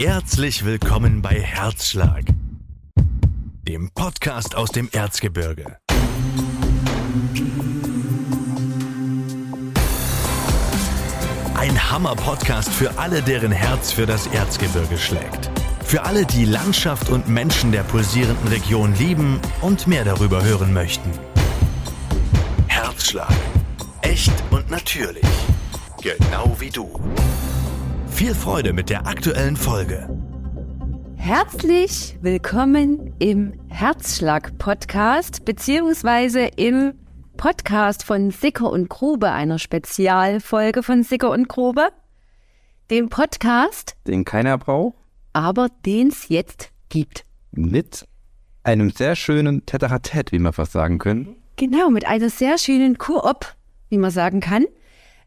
Herzlich willkommen bei Herzschlag, dem Podcast aus dem Erzgebirge. Ein Hammer-Podcast für alle, deren Herz für das Erzgebirge schlägt. Für alle, die Landschaft und Menschen der pulsierenden Region lieben und mehr darüber hören möchten. Herzschlag. Echt und natürlich. Genau wie du. Viel Freude mit der aktuellen Folge. Herzlich willkommen im Herzschlag-Podcast beziehungsweise im Podcast von Sicker und Grube, einer Spezialfolge von Sicker und Grube. Dem Podcast, den keiner braucht, aber den es jetzt gibt. mit einem sehr schönen Tete-a-Tete, wie wir fast sagen können. Genau, mit einer sehr schönen Koop, wie man sagen kann.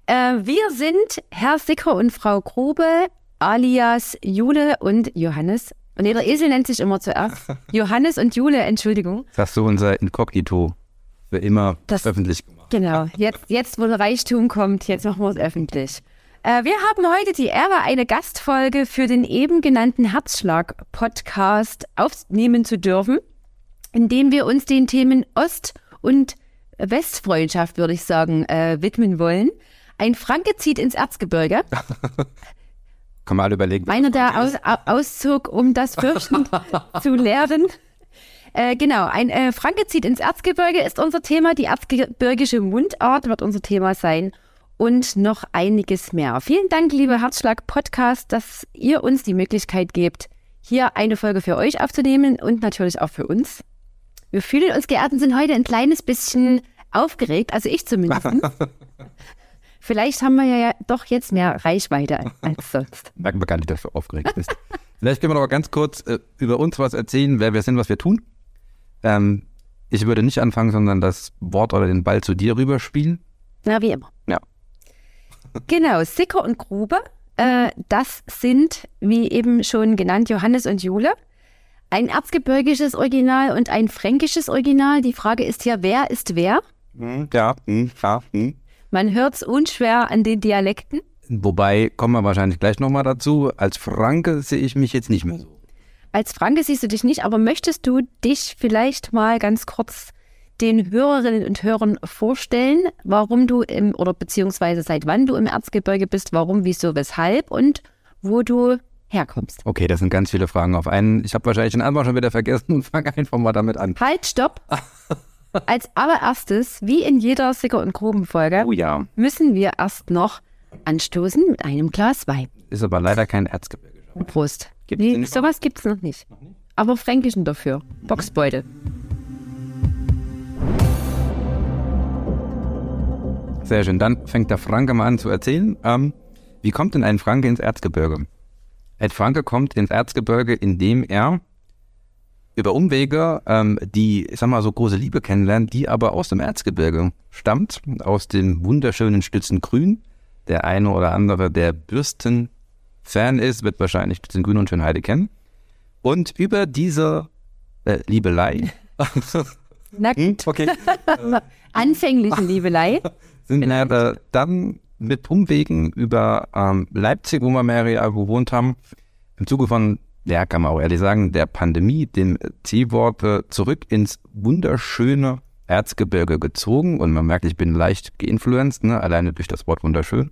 Äh, wir sind Herr Sicker und Frau Grube, alias Jule und Johannes. Nee, der Esel nennt sich immer zuerst. Johannes und Jule, Entschuldigung. Das hast du unser Inkognito für immer Das- öffentlich gemacht. Genau, jetzt, jetzt wo der Reichtum kommt, jetzt machen wir es öffentlich. Äh, wir haben heute die Ehre, eine Gastfolge für den eben genannten Herzschlag-Podcast aufnehmen zu dürfen, in dem wir uns den Themen Ost- und Westfreundschaft, würde ich sagen, äh, widmen wollen. Ein Franke zieht ins Erzgebirge. Kann man alle überlegen. Meiner, der aus, au- auszog, um das Fürchten zu lehren. Äh, genau, ein äh, Franke zieht ins Erzgebirge ist unser Thema. Die erzgebirgische Mundart wird unser Thema sein. Und noch einiges mehr. Vielen Dank, liebe Herzschlag-Podcast, dass ihr uns die Möglichkeit gebt, hier eine Folge für euch aufzunehmen und natürlich auch für uns. Wir fühlen uns geehrt und sind heute ein kleines bisschen aufgeregt, also ich zumindest. Vielleicht haben wir ja doch jetzt mehr Reichweite als sonst. Merken wir gar nicht, dass du aufgeregt bist. Vielleicht können wir noch mal ganz kurz äh, über uns was erzählen, wer wir sind, was wir tun. Ähm, ich würde nicht anfangen, sondern das Wort oder den Ball zu dir rüberspielen. Na, wie immer. Ja. Genau, Sicker und Grube, äh, das sind, wie eben schon genannt, Johannes und Jule. Ein erzgebirgisches Original und ein fränkisches Original. Die Frage ist hier, wer ist wer? Hm, Ja, hm, ja. Man hört es unschwer an den Dialekten. Wobei, kommen wir wahrscheinlich gleich nochmal dazu, als Franke sehe ich mich jetzt nicht mehr so. Als Franke siehst du dich nicht, aber möchtest du dich vielleicht mal ganz kurz den Hörerinnen und Hörern vorstellen, warum du im, oder beziehungsweise seit wann du im Erzgebirge bist, warum, wieso, weshalb und wo du herkommst? Okay, das sind ganz viele Fragen auf einen. Ich habe wahrscheinlich den Anfang schon wieder vergessen und fange einfach mal damit an. Halt, stopp! Als allererstes, wie in jeder Sicker- und Grubenfolge, Oh ja, müssen wir erst noch anstoßen mit einem Glas Wein. ist aber leider kein Erzgebirge. Prost. Gibt's Nee, sowas gibt's noch nicht. Aber Fränkischen dafür. Boxbeutel. Sehr schön. Dann fängt der Franke mal an zu erzählen. Ähm, wie kommt denn ein Franke ins Erzgebirge? Ein Franke kommt ins Erzgebirge, indem er über Umwege ähm, die, ich sag mal, so große Liebe kennenlernt, die aber aus dem Erzgebirge stammt, aus dem wunderschönen Stützengrün. Der eine oder andere, der Bürsten-Fan ist, wird wahrscheinlich Stützengrün und Schönheide kennen. Und über diese äh, Liebelei Na Hm, okay. Anfängliche Liebelei. sind wir äh, dann mit Umwegen über ähm, Leipzig, wo wir mehrere Jahre gewohnt haben, im Zuge von, ja, kann man auch ehrlich sagen, der Pandemie, dem äh, zurück ins wunderschöne Erzgebirge gezogen. Und man merkt, ich bin leicht geinfluenced, ne, alleine durch das Wort wunderschön.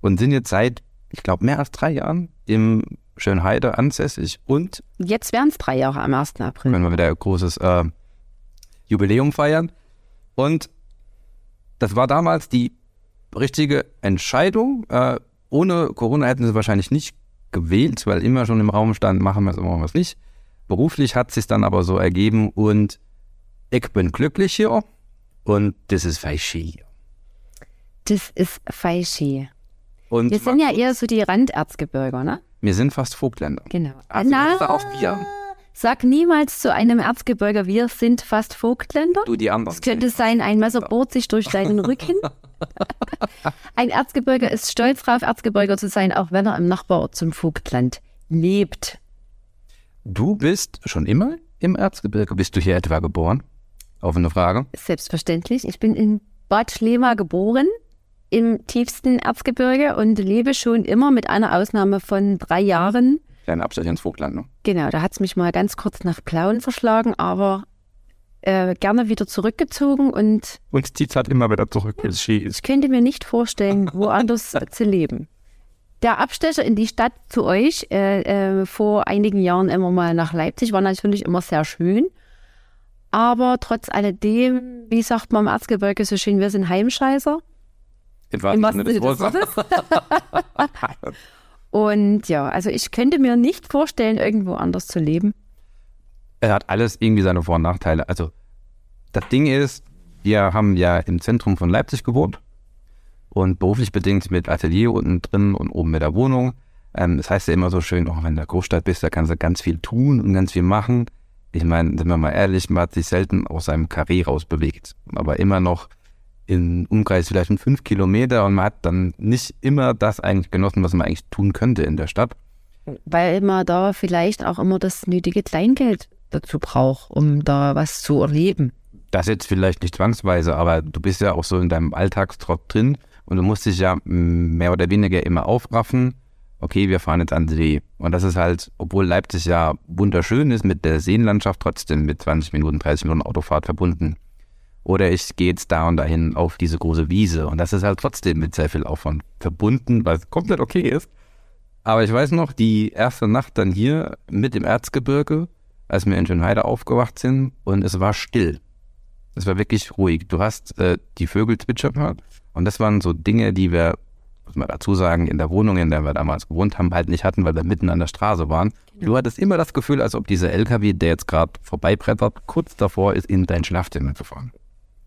Und sind jetzt seit, ich glaube, mehr als drei Jahren im Schönheide ansässig und Jetzt wären es drei Jahre am 1. April. können wir wieder ein großes äh, Jubiläum feiern. Und das war damals die richtige Entscheidung. Äh, ohne Corona hätten sie wahrscheinlich nicht gewählt, weil immer schon im Raum stand, machen wir es, machen wir es nicht. Beruflich hat es sich dann aber so ergeben und ich bin glücklich hier und das ist falsch hier. Das ist Feischi. Und Wir sind ja eher so die Randerzgebirger, ne? wir sind fast Vogtländer. Genau. Also, ist auch wir. Sag niemals zu einem Erzgebirger, wir sind fast Vogtländer. Du die anderen. Es könnte sein, ein Messer bohrt sich durch deinen Rücken. Ein Erzgebirger ist stolz darauf, Erzgebirger zu sein, auch wenn er im Nachbarort zum Vogtland lebt. Du bist schon immer im Erzgebirge. Bist du hier etwa geboren? Offene Frage. Selbstverständlich. Ich bin in Bad Schlema geboren, im tiefsten Erzgebirge und lebe schon immer mit einer Ausnahme von drei Jahren Kleiner Abstecher ins Vogtland, ne? Genau, da hat es mich mal ganz kurz nach Plauen verschlagen, aber äh, gerne wieder zurückgezogen und Und zieht halt immer wieder zurück, wenn es Ski ist. ich könnte mir nicht vorstellen, woanders zu leben. Der Abstecher in die Stadt zu euch äh, äh, vor einigen Jahren immer mal nach Leipzig war natürlich immer sehr schön. Aber trotz alledem, wie sagt man im Erzgebirge so schön, wir sind Heimscheißer. Im wahrsten Sinne des Wortes. Und ja, also ich könnte mir nicht vorstellen, irgendwo anders zu leben. er hat alles irgendwie seine Vor- und Nachteile. Also das Ding ist, wir haben ja im Zentrum von Leipzig gewohnt und beruflich bedingt mit Atelier unten drin und oben mit der Wohnung. Ähm, das heißt ja immer so schön, auch wenn du in der Großstadt bist, da kannst du ganz viel tun und ganz viel machen. Ich meine, sind wir mal ehrlich, man hat sich selten aus seinem Karree rausbewegt, aber immer noch in Umkreis vielleicht von fünf Kilometer und man hat dann nicht immer das eigentlich genossen, was man eigentlich tun könnte in der Stadt. Weil man da vielleicht auch immer das nötige Kleingeld dazu braucht, um da was zu erleben. Das jetzt vielleicht nicht zwangsweise, aber du bist ja auch so in deinem Alltagstrott drin und du musst dich ja mehr oder weniger immer aufraffen. Okay, wir fahren jetzt an den See. Und das ist halt, obwohl Leipzig ja wunderschön ist mit der Seenlandschaft, trotzdem mit 20 Minuten, 30 Minuten Autofahrt verbunden. Oder ich gehe jetzt da und dahin auf diese große Wiese. Und das ist halt trotzdem mit sehr viel Aufwand verbunden, was komplett okay ist. Aber ich weiß noch, die erste Nacht dann hier mit dem Erzgebirge, als wir in Schönheide aufgewacht sind und es war still. Es war wirklich ruhig. Du hast äh, die Vögel zwitschern gehört. Und das waren so Dinge, die wir, muss man dazu sagen, in der Wohnung, in der wir damals gewohnt haben, halt nicht hatten, weil wir mitten an der Straße waren. Du hattest immer das Gefühl, als ob dieser LKW, der jetzt gerade vorbeibrettert, kurz davor ist, in dein Schlafzimmer zu fahren.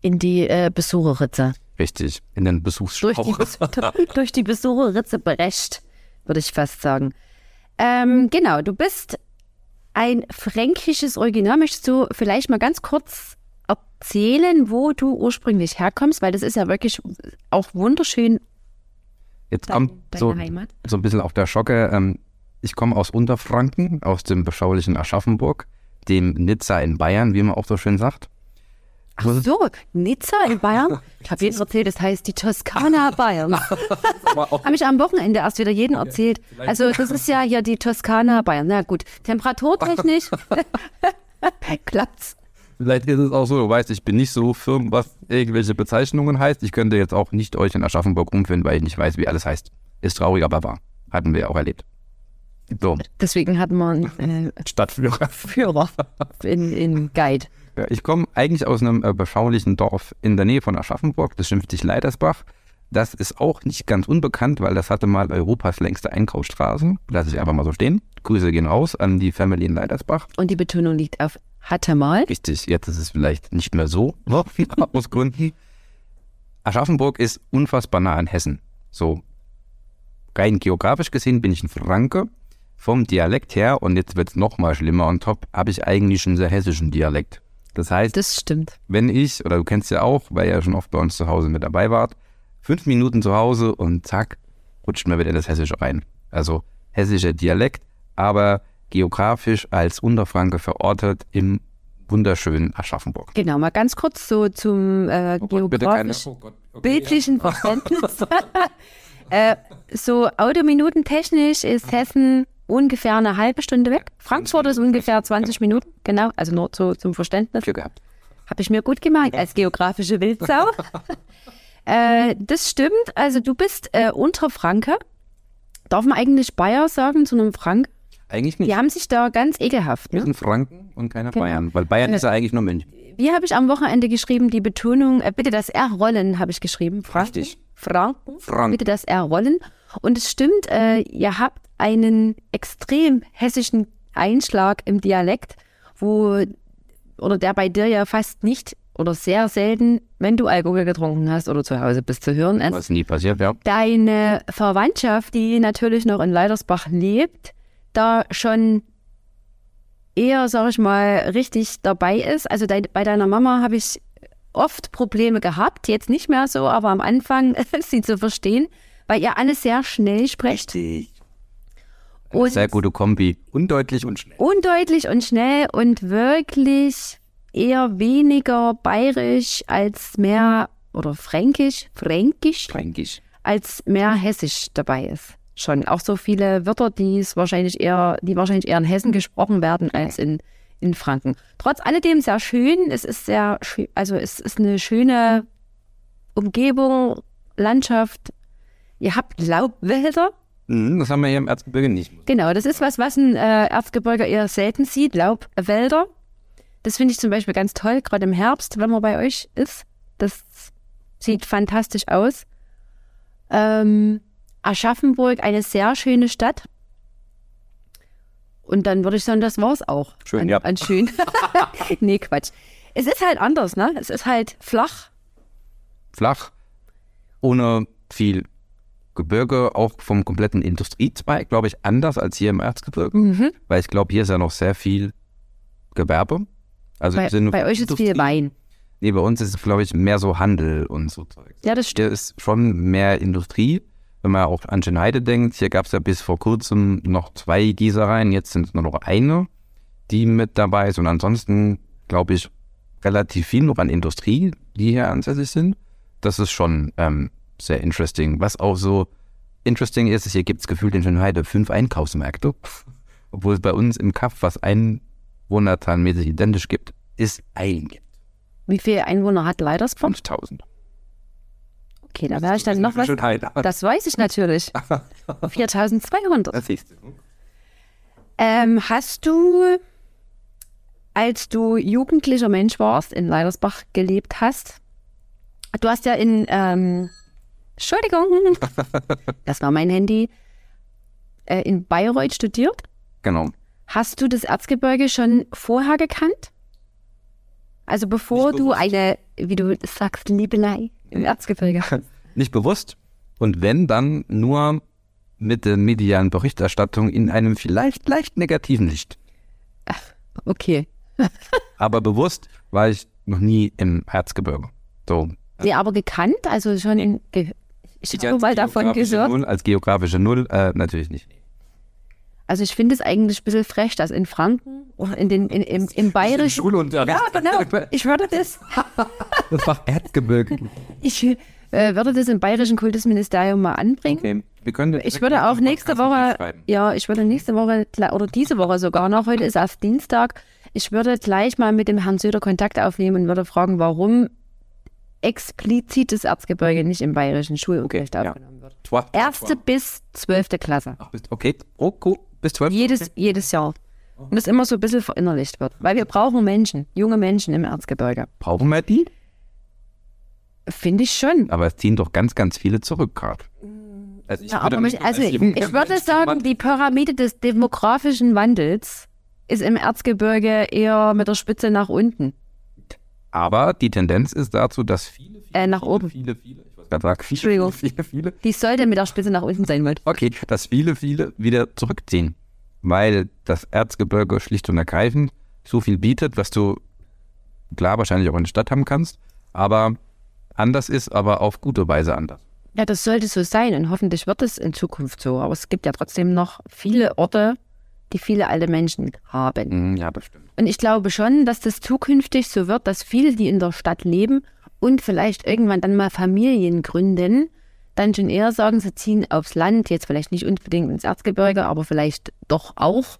In die äh, Besucherritze. Richtig, in den Durch die. Bes durch die Besucherritze berecht, würde ich fast sagen. Ähm, genau, du bist ein fränkisches Original. Möchtest du vielleicht mal ganz kurz erzählen, wo du ursprünglich herkommst? Weil das ist ja wirklich auch wunderschön, Jetzt dein, kommt so, Heimat. so ein bisschen auf der Schocke. Ähm, ich komme aus Unterfranken, aus dem beschaulichen Aschaffenburg, dem Nizza in Bayern, wie man auch so schön sagt. Ach so, Nizza in Bayern? Ich habe jedem erzählt, das heißt die Toskana Bayern. Habe ich am Wochenende erst wieder jedem erzählt. Also das ist ja hier die Toskana Bayern. Na gut, temperaturtechnisch klappt's. Vielleicht ist es auch so, du weißt, ich bin nicht so firm, was irgendwelche Bezeichnungen heißt. Ich könnte jetzt auch nicht euch in Aschaffenburg umfinden, weil ich nicht weiß, wie alles heißt. Ist traurig, aber wahr. Hatten wir auch erlebt. So, Deswegen hatten wir einen äh, Stadtführer. Führer in, in Guide. Ich komme eigentlich aus einem äh, beschaulichen Dorf in der Nähe von Aschaffenburg, das schimpft sich Leitersbach. Das ist auch nicht ganz unbekannt, weil das hatte mal Europas längste Einkaufsstraße. Lass ich einfach mal so stehen. Grüße gehen raus an die Family in Leitersbach. Und die Betonung liegt auf hatte mal. Richtig, jetzt ist es vielleicht nicht mehr so, aus Gründen. Aschaffenburg ist unfassbar nah an Hessen. So rein geografisch gesehen bin ich ein Franke. Vom Dialekt her, und jetzt wird es nochmal schlimmer on top, habe ich eigentlich einen sehr hessischen Dialekt. Das heißt, Das stimmt. wenn ich, oder du kennst ja auch, weil ihr ja schon oft bei uns zu Hause mit dabei wart, fünf Minuten zu Hause und zack, rutscht mir wieder in das Hessische rein. Also hessischer Dialekt, aber geografisch als Unterfranke verortet im wunderschönen Aschaffenburg. Genau, mal ganz kurz so zum äh, geografisch oh Gott, okay, bildlichen Verständnis. äh, so autominutentechnisch ist Hessen ungefähr eine halbe Stunde weg. Frankfurt ist ungefähr 20 Minuten, genau, also nur so zum Verständnis. Glück gehabt. Habe ich mir gut gemerkt als geografische Wildsau. äh, das stimmt, also du bist äh, Unterfranke. Darf man eigentlich Bayer sagen zu einem Frank? Eigentlich nicht. Die haben sich da ganz ekelhaft. Wir Ne? sind Franken und keine Genau. Bayern, weil Bayern ist ja eigentlich nur München. Wie habe ich am Wochenende geschrieben, die Betonung, äh, bitte das R rollen, habe ich geschrieben. Franken. Richtig. Franken. Franken. Bitte das R rollen. Und es stimmt, äh, ihr habt einen extrem hessischen Einschlag im Dialekt, wo, oder der bei dir ja fast nicht oder sehr selten, wenn du Alkohol getrunken hast oder zu Hause bist, zu hören ist. Was nie passiert, ja. Deine Verwandtschaft, die natürlich noch in Leidersbach lebt, da schon eher, sag ich mal, richtig dabei ist. Also dein, bei deiner Mama habe ich oft Probleme gehabt, jetzt nicht mehr so, aber am Anfang sie zu verstehen, weil ihr alles sehr schnell sprecht. Und Sehr gute Kombi. Undeutlich und schnell. undeutlich und schnell und wirklich eher weniger bayerisch als mehr oder fränkisch, fränkisch, Fränkisch. als mehr hessisch dabei ist. schon. Auch so viele Wörter, die es wahrscheinlich eher, die wahrscheinlich eher in Hessen gesprochen werden als in, in Franken. Trotz alledem sehr schön. Es ist sehr schön, also es ist eine schöne Umgebung, Landschaft. Ihr habt Laubwälder. Mhm, das haben wir hier im Erzgebirge nicht. Genau, das ist was, was ein äh, Erzgebirger eher selten sieht, Laubwälder. Das finde ich zum Beispiel ganz toll, gerade im Herbst, wenn man bei euch ist. Das sieht fantastisch aus. Ähm, Aschaffenburg, eine sehr schöne Stadt. Und dann würde ich sagen, das war's auch. Schön, an, ja. An schön. nee, Quatsch. Es ist halt anders, ne? Es ist halt flach. Flach, ohne viel Gebirge, auch vom kompletten Industriezweig, glaube ich, anders als hier im Erzgebirge. Mhm. Weil ich glaube, hier ist ja noch sehr viel Gewerbe. Also Bei, bei euch ist viel Industrie. Wein. Nee, bei uns ist es, glaube ich, mehr so Handel und so Zeug. Ja, das stimmt. Hier ist schon mehr Industrie. Wenn man auch an Schönheide denkt, hier gab es ja bis vor kurzem noch zwei Gießereien, jetzt sind es nur noch eine, die mit dabei ist. Und ansonsten, glaube ich, relativ viel noch an Industrie, die hier ansässig sind. Das ist schon ähm, sehr interesting. Was auch so interesting ist, ist hier gibt es gefühlt in Schönheide fünf Einkaufsmärkte. Obwohl es bei uns im Kaff, was einwohnerzahlenmäßig identisch gibt, ist ein gibt. Wie viele Einwohner hat Leidersdorf? 5000. Okay, da wäre ich dann noch was. Schönheide. Das weiß ich natürlich. 4200. Das siehst du. Ähm, hast du, als du jugendlicher Mensch warst, in Leidersbach gelebt hast, du hast ja in, ähm, Entschuldigung, das war mein Handy, äh, in Bayreuth studiert. Genau. Hast du das Erzgebirge schon vorher gekannt? Also bevor du eine, wie du sagst, Liebelei im Erzgebirge hast. Nicht bewusst. Und wenn, dann nur mit der medialen Berichterstattung in einem vielleicht leicht negativen Licht. Okay. Aber bewusst war ich noch nie im Erzgebirge. So. Nee, aber gekannt, also schon in, ge ich habe mal davon gehört. Null, als geografische Null, äh, natürlich nicht. Also ich finde es eigentlich ein bisschen frech, dass in Franken oder in den, in, im, im Bayerischen. Schulunterricht. Ja, genau. Ich würde das, Das war Erzgebirge. ich äh, würde das im Bayerischen Kultusministerium mal anbringen. Okay. Wir können Ich würde auch nächste Woche, ja, ich würde nächste Woche oder diese Woche sogar noch, heute ist erst Dienstag, ich würde gleich mal mit dem Herrn Söder Kontakt aufnehmen und würde fragen, warum explizit das Erzgebirge nicht im bayerischen Schulunterricht Okay, ja. aufgenommen wird. Twa- Erste bis zwölfte Klasse. Ach, bist- Okay. Oh, cool. Bis zwölf. Jedes, jedes Jahr. Und das immer so ein bisschen verinnerlicht wird. Weil wir brauchen Menschen, junge Menschen im Erzgebirge. Brauchen wir die? Finde ich schon. Aber es ziehen doch ganz, ganz viele zurück gerade. Also ich Ja, würde mich also als ich, ich würde sagen, die Pyramide des demografischen Wandels ist im Erzgebirge eher mit der Spitze nach unten. Aber die Tendenz ist dazu, dass viele, viele, Äh, nach viele, oben. viele, viele, ich wollte gerade sagen, viele, Entschuldigung. viele, viele, viele, Die sollte mit der Spitze nach unten sein, wollte. okay, dass viele, viele wieder zurückziehen. Weil das Erzgebirge schlicht und ergreifend so viel bietet, was du klar wahrscheinlich auch in der Stadt haben kannst, aber anders ist, aber auf gute Weise anders. Ja, das sollte so sein und hoffentlich wird es in Zukunft so. Aber es gibt ja trotzdem noch viele Orte, die viele alte Menschen haben. Mhm, Ja, das stimmt. Und ich glaube schon, dass das zukünftig so wird, dass viele, die in der Stadt leben und vielleicht irgendwann dann mal Familien gründen, dann schon eher sagen, sie ziehen aufs Land, jetzt vielleicht nicht unbedingt ins Erzgebirge, aber vielleicht doch auch,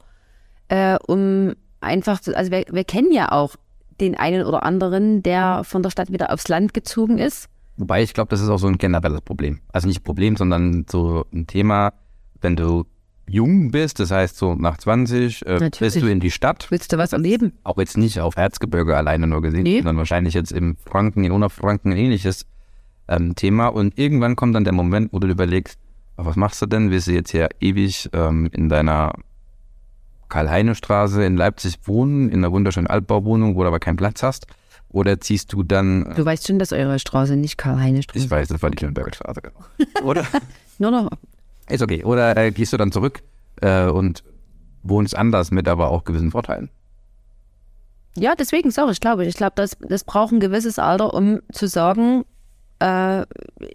äh, um einfach zu, also wir, wir kennen ja auch den einen oder anderen, der von der Stadt wieder aufs Land gezogen ist. Wobei ich glaube, das ist auch so ein generelles Problem. Also nicht Problem, sondern so ein Thema, wenn du jung bist, das heißt so nach 20, äh, bist du in die Stadt, Willst du was erleben? auch jetzt nicht auf Erzgebirge alleine nur gesehen, Nee. sondern wahrscheinlich jetzt im Franken, in Unterfranken ein ähnliches ähm, Thema. Und irgendwann kommt dann der Moment, wo du dir überlegst, "Ah, was machst du denn? Willst du jetzt hier ewig ähm, in deiner Karl-Heine-Straße in Leipzig wohnen, in einer wunderschönen Altbauwohnung, wo du aber keinen Platz hast? Oder ziehst du dann, äh, Du weißt schon, dass eure Straße nicht Karl-Heine-Straße ich weiß, das war die Schönberger Straße, genau. Oder, Nur noch. Ist okay. Oder äh, gehst du dann zurück äh, und wohnst anders mit aber auch gewissen Vorteilen? Ja, deswegen sage ich, glaube ich. Ich glaube, das, das braucht ein gewisses Alter, um zu sagen, äh,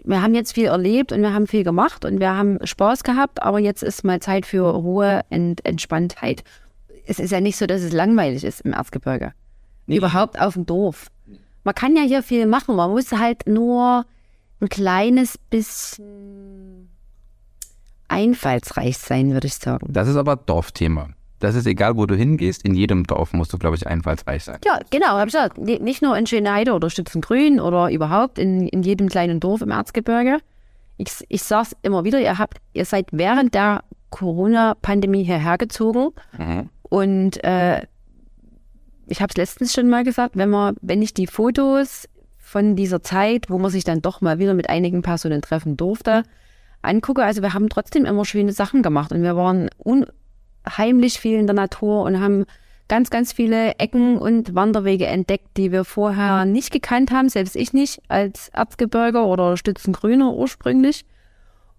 wir haben jetzt viel erlebt und wir haben viel gemacht und wir haben Spaß gehabt, aber jetzt ist mal Zeit für Ruhe und Entspanntheit. Es ist ja nicht so, dass es langweilig ist im Erzgebirge. Überhaupt auf dem Dorf. Man kann ja hier viel machen, man muss halt nur ein kleines bisschen einfallsreich sein, würde ich sagen. Das ist aber Dorfthema. Das ist egal, wo du hingehst. In jedem Dorf musst du, glaube ich, einfallsreich sein. Ja, genau, habe ich gesagt. Ni- Nicht nur in Schönheide oder Stützengrün oder überhaupt in, in jedem kleinen Dorf im Erzgebirge. Ich, ich sage es immer wieder, ihr habt, ihr seid während der Corona-Pandemie hierher gezogen und äh, ich habe es letztens schon mal gesagt, wenn man, wenn ich die Fotos von dieser Zeit, wo man sich dann doch mal wieder mit einigen Personen treffen durfte, angucke, also wir haben trotzdem immer schöne Sachen gemacht und wir waren unheimlich viel in der Natur und haben ganz, ganz viele Ecken und Wanderwege entdeckt, die wir vorher nicht gekannt haben, selbst ich nicht, als Erzgebirger oder Stützengrüner ursprünglich.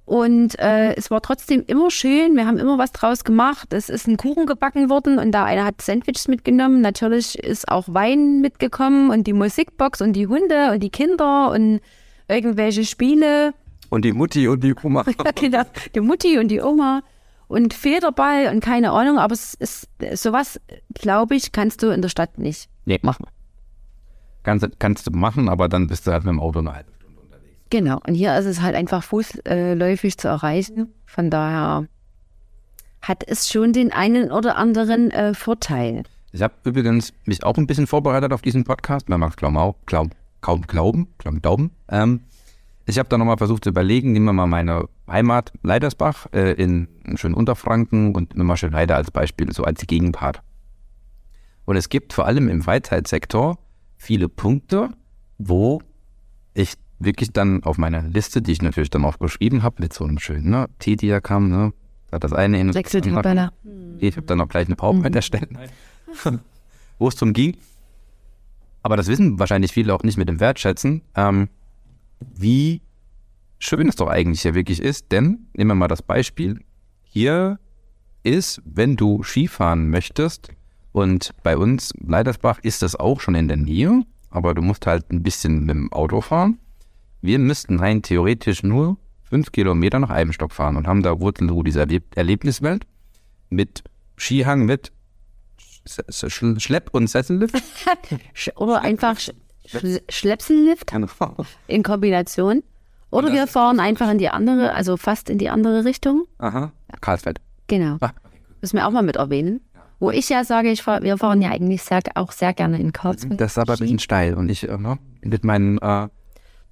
Und äh, es war trotzdem immer schön. Wir haben immer was draus gemacht. Es ist ein Kuchen gebacken worden und da einer hat Sandwiches mitgenommen. Natürlich ist auch Wein mitgekommen und die Musikbox und die Hunde und die Kinder und irgendwelche Spiele. Und die Mutti und die Oma. Ja, genau. Die Mutti und die Oma und Federball und keine Ahnung. Aber es ist sowas, glaube ich, kannst du in der Stadt nicht Nee. machen. Kannst, kannst du machen, aber dann bist du halt mit dem Auto eine halbe Stunde unterwegs. Genau. Und hier ist es halt einfach fußläufig zu erreichen. Von daher hat es schon den einen oder anderen äh, Vorteil. Ich habe übrigens mich auch ein bisschen vorbereitet auf diesen Podcast. Man mag es kaum, au- glaub, kaum glauben, kaum glauben. Ähm, ich habe da nochmal versucht zu überlegen, nehmen wir mal meine Heimat Leidersbach äh, in schön Unterfranken und nehmen wir Schönheide als Beispiel, so als Gegenpart. Und es gibt vor allem im Freizeitsektor viele Punkte, wo ich wirklich dann auf meiner Liste, die ich natürlich dann auch geschrieben habe, mit so einem schönen ne, T-Diagramm, ne, da hat das eine hin und das andere- Wechseltabelle. ich habe dann noch gleich eine PowerPoint erstellt, wo es drum ging. Aber das wissen wahrscheinlich viele auch nicht mit dem Wertschätzen, ähm, wie schön es doch eigentlich hier wirklich ist. Denn, nehmen wir mal das Beispiel, hier ist, wenn du Skifahren möchtest, und bei uns, Leidersbach, ist das auch schon in der Nähe, aber du musst halt ein bisschen mit dem Auto fahren. Wir müssten rein theoretisch nur fünf Kilometer nach Eibenstock fahren und haben da Wurzelruhe, diese Erleb Erlebniswelt mit Skihang, mit Sch Sch Sch Schlepp- und Sessellift. Oder einfach Sch Sch Schlepsellift in Kombination. Oder wir fahren einfach in die andere, also fast in die andere Richtung. Aha. Karlsfeld. Genau. Ah, Müssen wir auch mal mit erwähnen. Wo ich ja sage, ich fahr, wir fahren ja eigentlich sehr, auch sehr gerne in Karlsruhe. Das ist aber ein bisschen steil und ich äh, ne, mit meinen äh,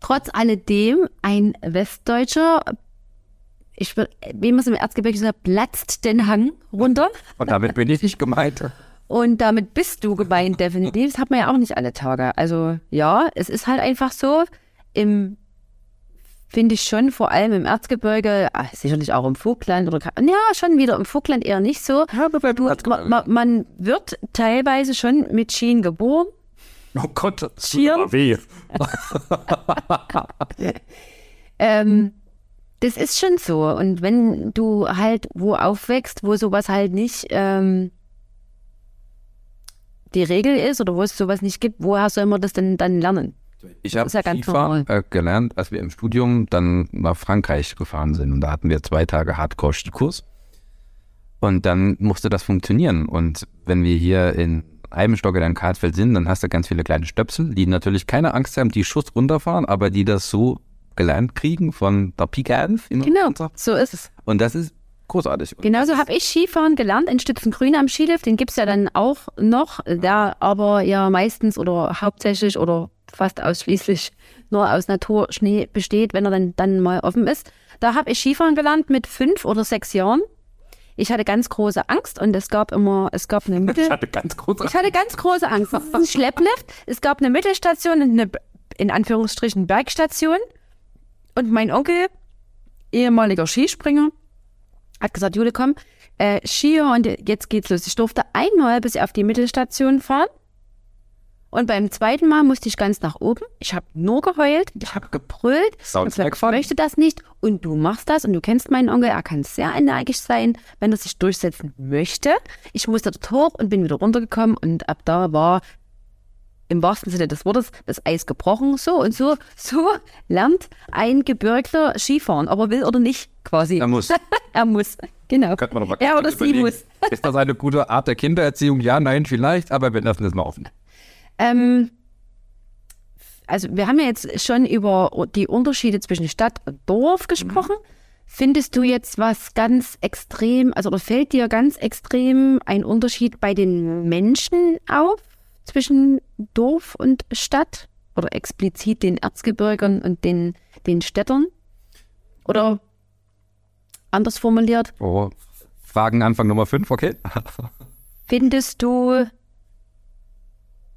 Trotz alledem ein Westdeutscher, ich wie man es im Erzgebirge sagt, platzt den Hang runter. und damit bin ich nicht gemeint. Und damit bist du gemeint, definitiv. Das hat man ja auch nicht alle Tage. Also ja, es ist halt einfach so. Im finde ich schon, vor allem im Erzgebirge, ah, sicherlich auch im Vogtland oder ja, schon wieder im Vogtland eher nicht so. Du, ma, ma, man wird teilweise schon mit Skien geboren. Oh Gott, das tut aber weh. Ähm, das ist schon so. Und wenn du halt wo aufwächst, wo sowas halt nicht ähm, die Regel ist oder wo es sowas nicht gibt, woher soll man das denn dann lernen? Ich habe ja ganz Skifahren äh, gelernt, als wir im Studium dann nach Frankreich gefahren sind. Und da hatten wir zwei Tage Hardcore-Skikurs. Und dann musste das funktionieren. Und wenn wir hier in Eibenstock oder in Karlsfeld sind, dann hast du ganz viele kleine Stöpsel, die natürlich keine Angst haben, die Schuss runterfahren, aber die das so gelernt kriegen von der Pike 11. wie man Genau, so ist es. Und das ist großartig. Genauso habe ich Skifahren gelernt in Stützengrün am Skilift. Den gibt es ja dann auch noch, der aber ja meistens oder hauptsächlich oder fast ausschließlich nur aus Naturschnee besteht, wenn er dann, dann mal offen ist. Da habe ich Skifahren gelernt mit fünf oder sechs Jahren. Ich hatte ganz große Angst und es gab immer, es gab eine Mittel. ich hatte ganz große Ich hatte ganz große Angst. Das ist ein Schlepplift. Es gab eine Mittelstation und eine, in Anführungsstrichen, Bergstation. Und mein Onkel, ehemaliger Skispringer, hat gesagt, Jule, komm, äh, Skier und jetzt geht's los. Ich durfte einmal bis auf die Mittelstation fahren. Und beim zweiten Mal musste ich ganz nach oben. Ich habe nur geheult, ich habe gebrüllt. Sounds like fun. ich möchte das nicht. Und du machst das und du kennst meinen Onkel. Er kann sehr energisch sein, wenn er sich durchsetzen möchte. Ich musste dort hoch und bin wieder runtergekommen. Und ab da war im wahrsten Sinne des Wortes das Eis gebrochen. So und so, so lernt ein Gebirgler Skifahren, aber will oder nicht quasi. Er muss. er muss. Genau. Könnte man doch mal Er oder sie muss. Ist das eine gute Art der Kindererziehung? Ja, nein, vielleicht, aber wir lassen das mal offen. Ähm, also wir haben ja jetzt schon über die Unterschiede zwischen Stadt und Dorf gesprochen. Findest du jetzt was ganz extrem, also oder fällt dir ganz extrem ein Unterschied bei den Menschen auf zwischen Dorf und Stadt? Oder explizit den Erzgebirgern und den, den Städtern? Oder anders formuliert, Oh, Fragenanfang Nummer 5, okay. findest du,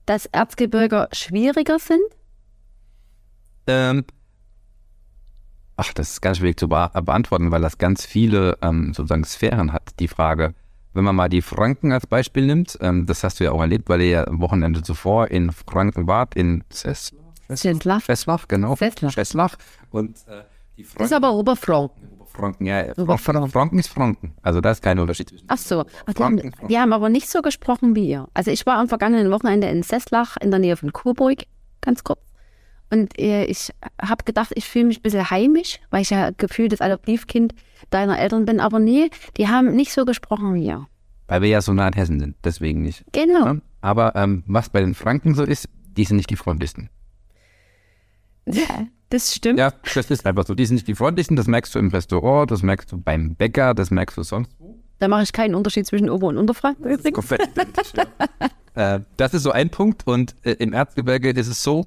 dass Erzgebirger schwieriger sind? Ähm, ach, das ist ganz schwierig zu bea- beantworten, weil das ganz viele ähm, sozusagen Sphären hat, die Frage. Wenn man mal die Franken als Beispiel nimmt, ähm, das hast du ja auch erlebt, weil ihr ja am Wochenende zuvor in Franken wart, in Zes Czeslaw? Czeslaw, genau. Czeslaw. Und äh, die Das ist Franken, aber Oberfranken. Franken, ja, Oberfranken. Franken ist Franken. Also da ist kein Unterschied zwischen Ach so, Ach, die, Franken, haben, Franken. die haben aber nicht so gesprochen wie ihr. Also ich war am vergangenen Wochenende in Seslach in der Nähe von Coburg, ganz kurz. Und äh, ich habe gedacht, ich fühle mich ein bisschen heimisch, weil ich ja gefühlt das Adoptivkind deiner Eltern bin. Aber nee, die haben nicht so gesprochen wie ihr. Weil wir ja so nah an Hessen sind, deswegen nicht. Genau. Ne? Aber ähm, was bei den Franken so ist, die sind nicht die freundlichsten. Das stimmt. Ja, das ist einfach so. Die sind nicht die freundlichsten, das merkst du im Restaurant, das merkst du beim Bäcker, das merkst du sonst wo. Da mache ich keinen Unterschied zwischen Ober- und Unterfranken übrigens. Komplett identisch, ja. äh, das ist so ein Punkt und äh, im Erzgebirge ist es so,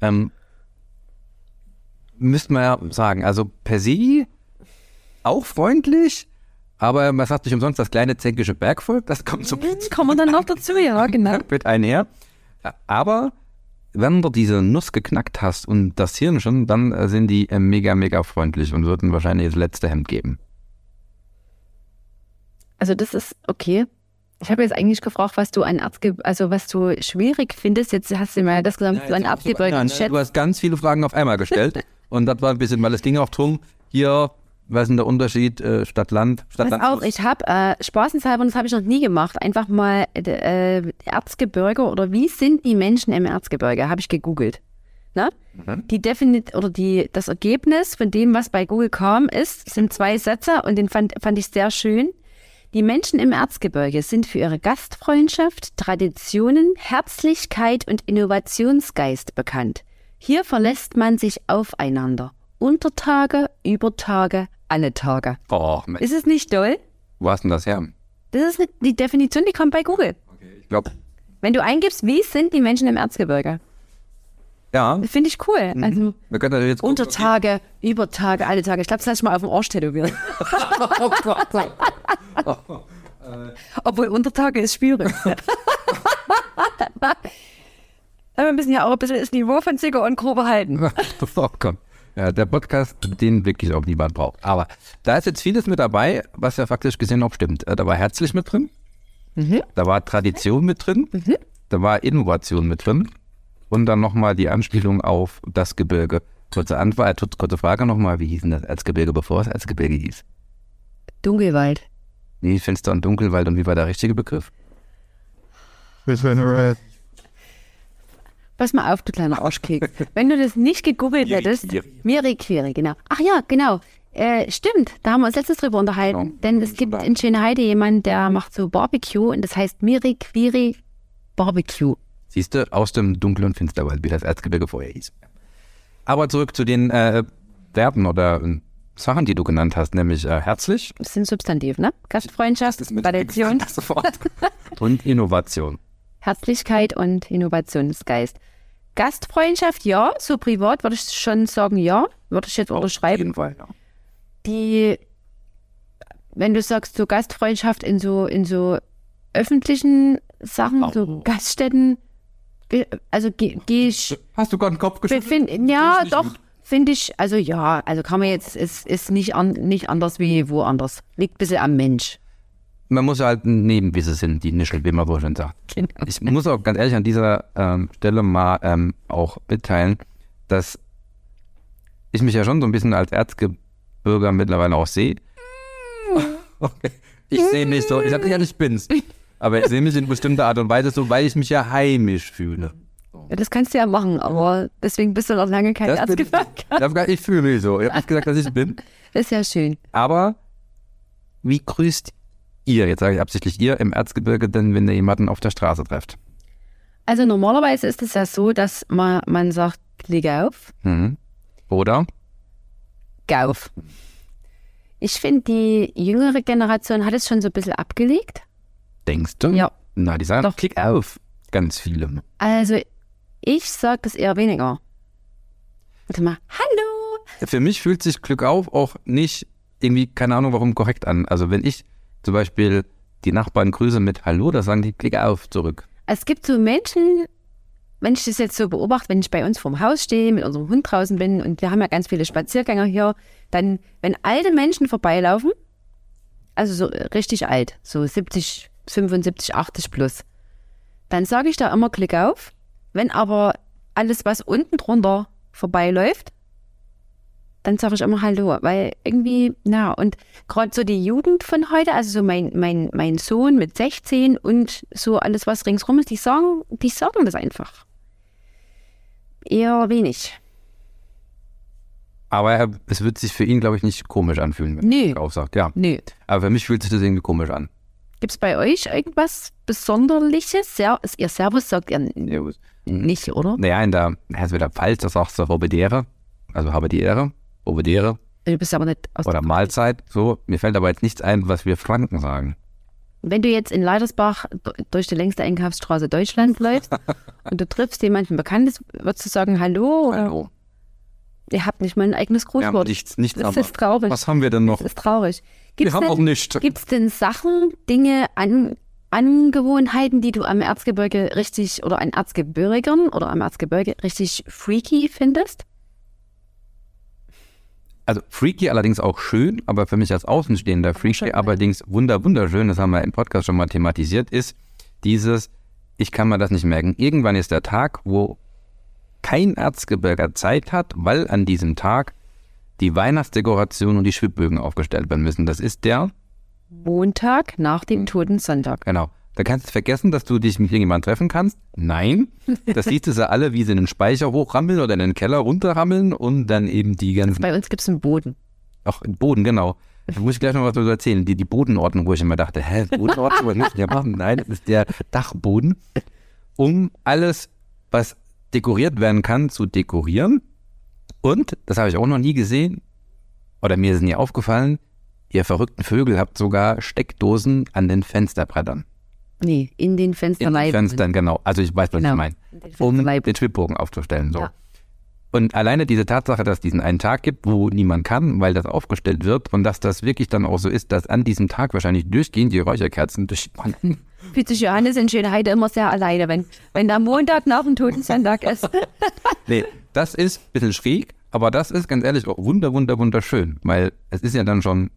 ähm, müsste man ja sagen, also per se auch freundlich, aber man sagt nicht umsonst das kleine zänkische Bergvolk, das kommt so Kommen wir dann noch dazu, ja, genau. mit einher. Aber wenn du diese Nuss geknackt hast und das Hirn schon, dann äh, sind die äh, mega, mega freundlich und würden wahrscheinlich das letzte Hemd geben. Also das ist okay. Ich habe jetzt eigentlich gefragt, was du an Erzge also was du schwierig findest. Jetzt hast du mir das gesagt, dass du an Erzgebirge Nein. Du hast ganz viele Fragen auf einmal gestellt und das war ein bisschen, weil es ging auch drum, hier, was ist denn der Unterschied äh, Stadt-Land? Pass Stadt-Land. auf, ich habe äh, spaßenshalber, und das habe ich noch nie gemacht, einfach mal äh, Erzgebirge oder wie sind die Menschen im Erzgebirge, habe ich gegoogelt. Ne? Die Definit oder die, das Ergebnis von dem, was bei Google kam, ist, sind zwei Sätze und den fand, fand ich sehr schön. Die Menschen im Erzgebirge sind für ihre Gastfreundschaft, Traditionen, Herzlichkeit und Innovationsgeist bekannt. Hier verlässt man sich aufeinander. Untertage, Übertage, alle Tage. Oh, Mensch, Ist es nicht toll? wo hast denn das her? Das ist eine, die Definition, die kommt bei Google. Ich glaube, Wenn du eingibst, wie sind die Menschen im Erzgebirge? ja, finde ich cool. Also wir können das jetzt gucken. Untertage, Übertage, alle Tage. Ich glaube, das lasse ich mal auf dem Arsch tätowieren. Obwohl Untertage ist schwierig. Aber wir müssen ja auch ein bisschen das Niveau von Zicker und Grobe halten. oh Gott. Ja, der Podcast, den wirklich auch niemand braucht. Aber da ist jetzt vieles mit dabei, was ja faktisch gesehen auch stimmt. Äh, Da war herzlich mit drin, da war Tradition mit drin, da war Innovation mit drin und dann nochmal die Anspielung auf das Gebirge. Kurze Antwort, äh, kurze Frage nochmal, wie hieß denn das Erzgebirge, bevor es Erzgebirge hieß? Dunkelwald. Wie Finster und Dunkelwald und wie war der richtige Begriff? Pass mal auf, du kleiner Arschkeks. Wenn du das nicht gegoogelt hättest. Miri Quiri, genau. Ach ja, genau. Äh, stimmt, da haben wir uns letztes drüber unterhalten. Genau. Denn es gibt in Schöneheide jemanden, der macht so Barbecue und das heißt Miri Quiri Barbecue. Siehst du, aus dem und Finsterwald, wie das Erzgebirge vorher hieß. Aber zurück zu den äh, Verben oder äh, Sachen, die du genannt hast, nämlich äh, herzlich Das sind Substantiv, ne? Gastfreundschaft, Tradition, sofort. und Innovation. Herzlichkeit und Innovationsgeist. Gastfreundschaft, ja. So privat würde ich schon sagen, ja. Würde ich jetzt Auf unterschreiben. jeden Fall, ja. die, wenn du sagst, so Gastfreundschaft in so, in so öffentlichen Sachen, so Gaststätten, also gehe geh ich, Hast du gerade einen Kopf geschüttelt? ja, doch, finde ich, also ja, also kann man jetzt, ist, ist nicht, an, nicht anders wie woanders. Liegt ein bisschen am Mensch. Man muss halt nehmen, wie sie sind, die Nischel, wie man so schön sagt. Genau. Ich muss auch ganz ehrlich an dieser ähm, Stelle mal ähm, auch mitteilen, dass ich mich ja schon so ein bisschen als Erzgebirger mittlerweile auch sehe. Okay. Ich sehe mich so, ich sage ja, ich bin's. Aber ich sehe mich in bestimmter Art und Weise so, weil ich mich ja heimisch fühle. Ja, das kannst du ja machen, aber deswegen bist du noch lange kein Das bin ich, fühle mich so. Ich habe nicht gesagt, dass ich bin. Das ist ja schön. Aber wie grüßt ihr, jetzt sage ich absichtlich ihr, im Erzgebirge denn, wenn ihr jemanden auf der Straße trefft? Also normalerweise ist es ja so, dass man, man sagt, leg auf, Mhm. Oder? Gauf. Ich finde, die jüngere Generation hat es schon so ein bisschen abgelegt. Denkst du? Ja. Na, die sagen Doch. klick auf. Ganz viele. Also, ich sage das eher weniger. Warte mal, hallo. Für mich fühlt sich Glück auf auch nicht irgendwie, keine Ahnung warum, korrekt an. Also wenn ich zum Beispiel die Nachbarn grüße mit Hallo, da sagen die Klick auf zurück. Es gibt so Menschen, wenn ich das jetzt so beobachte, wenn ich bei uns vorm Haus stehe, mit unserem Hund draußen bin und wir haben ja ganz viele Spaziergänger hier, dann, wenn alte Menschen vorbeilaufen, also so richtig alt, so 70, 75, 80 plus, dann sage ich da immer Klick auf. Wenn aber alles, was unten drunter vorbeiläuft, dann sage ich immer Hallo, weil irgendwie, na, und gerade so die Jugend von heute, also so mein, mein, mein Sohn mit 16 und so alles, was ringsrum ist, die sagen, die sagen das einfach. Eher wenig. Aber er, es wird sich für ihn, glaube ich, nicht komisch anfühlen, wenn Nö. er auf sagt. Ja. Nö. Aber für mich fühlt sich das irgendwie komisch an. Gibt es bei euch irgendwas Besonderliches? Ser ihr Servus sagt ihr Ja, nicht, oder? Naja, in der, also in der Pfalz, da sagst du Robedere, also habe die Ehre, Robedere Du bist aber nicht aus oder Mahlzeit, so. Mir fällt aber jetzt nichts ein, was wir Franken sagen. Wenn du jetzt in Leidersbach durch die längste Einkaufsstraße Deutschlands läufst und du triffst jemanden Bekanntes, würdest du sagen Hallo oder Hallo. ihr habt nicht mal ein eigenes Wir haben Grußwort? nichts, nichts das ist traurig. Was haben wir denn noch? Das ist traurig. Wir Gibt's haben auch denn, nichts. gibt's denn Sachen, Dinge, an, Angewohnheiten, die du am Erzgebirge richtig oder an Erzgebirgern oder am Erzgebirge richtig freaky findest? Also freaky allerdings auch schön, aber für mich als Außenstehender freaky allerdings wunder wunderschön, das haben wir im Podcast schon mal thematisiert, ist dieses, ich kann mir das nicht merken. Irgendwann ist der Tag, wo kein Erzgebirger Zeit hat, weil an diesem Tag die Weihnachtsdekoration und die Schwibbögen aufgestellt werden müssen. Das ist der, Montag nach dem Toten Sonntag. genau. Da kannst du vergessen, dass du dich mit irgendjemandem treffen kannst. Nein, das siehst du sie alle, wie sie in den Speicher hochrammeln oder in den Keller runterrammeln und dann eben die ganzen Bei uns gibt es einen Boden. Ach, im Boden, genau. Da muss ich gleich noch was darüber erzählen. Die, die Bodenordnung, wo ich immer dachte, hä, Bodenordnung, was müssen wir machen? Nein, das ist der Dachboden, um alles, was dekoriert werden kann, zu dekorieren. Und, das habe ich auch noch nie gesehen, oder mir ist nie aufgefallen, ihr verrückten Vögel habt sogar Steckdosen an den Fensterbrettern. Nee, in den In den. Fenstern, genau. Also ich weiß, was Genau. ich meine. Um den Schwibbogen aufzustellen. So. Ja. Und alleine diese Tatsache, dass es diesen einen Tag gibt, wo niemand kann, weil das aufgestellt wird und dass das wirklich dann auch so ist, dass an diesem Tag wahrscheinlich durchgehend die Räucherkerzen durch Fühlt sich Johannes in Schönheide immer sehr alleine, wenn, wenn der Montag nach dem Toten Sonntag ist. Nee, das ist ein bisschen schräg, aber das ist ganz ehrlich auch wunder, wunder, wunderschön, weil es ist ja dann schon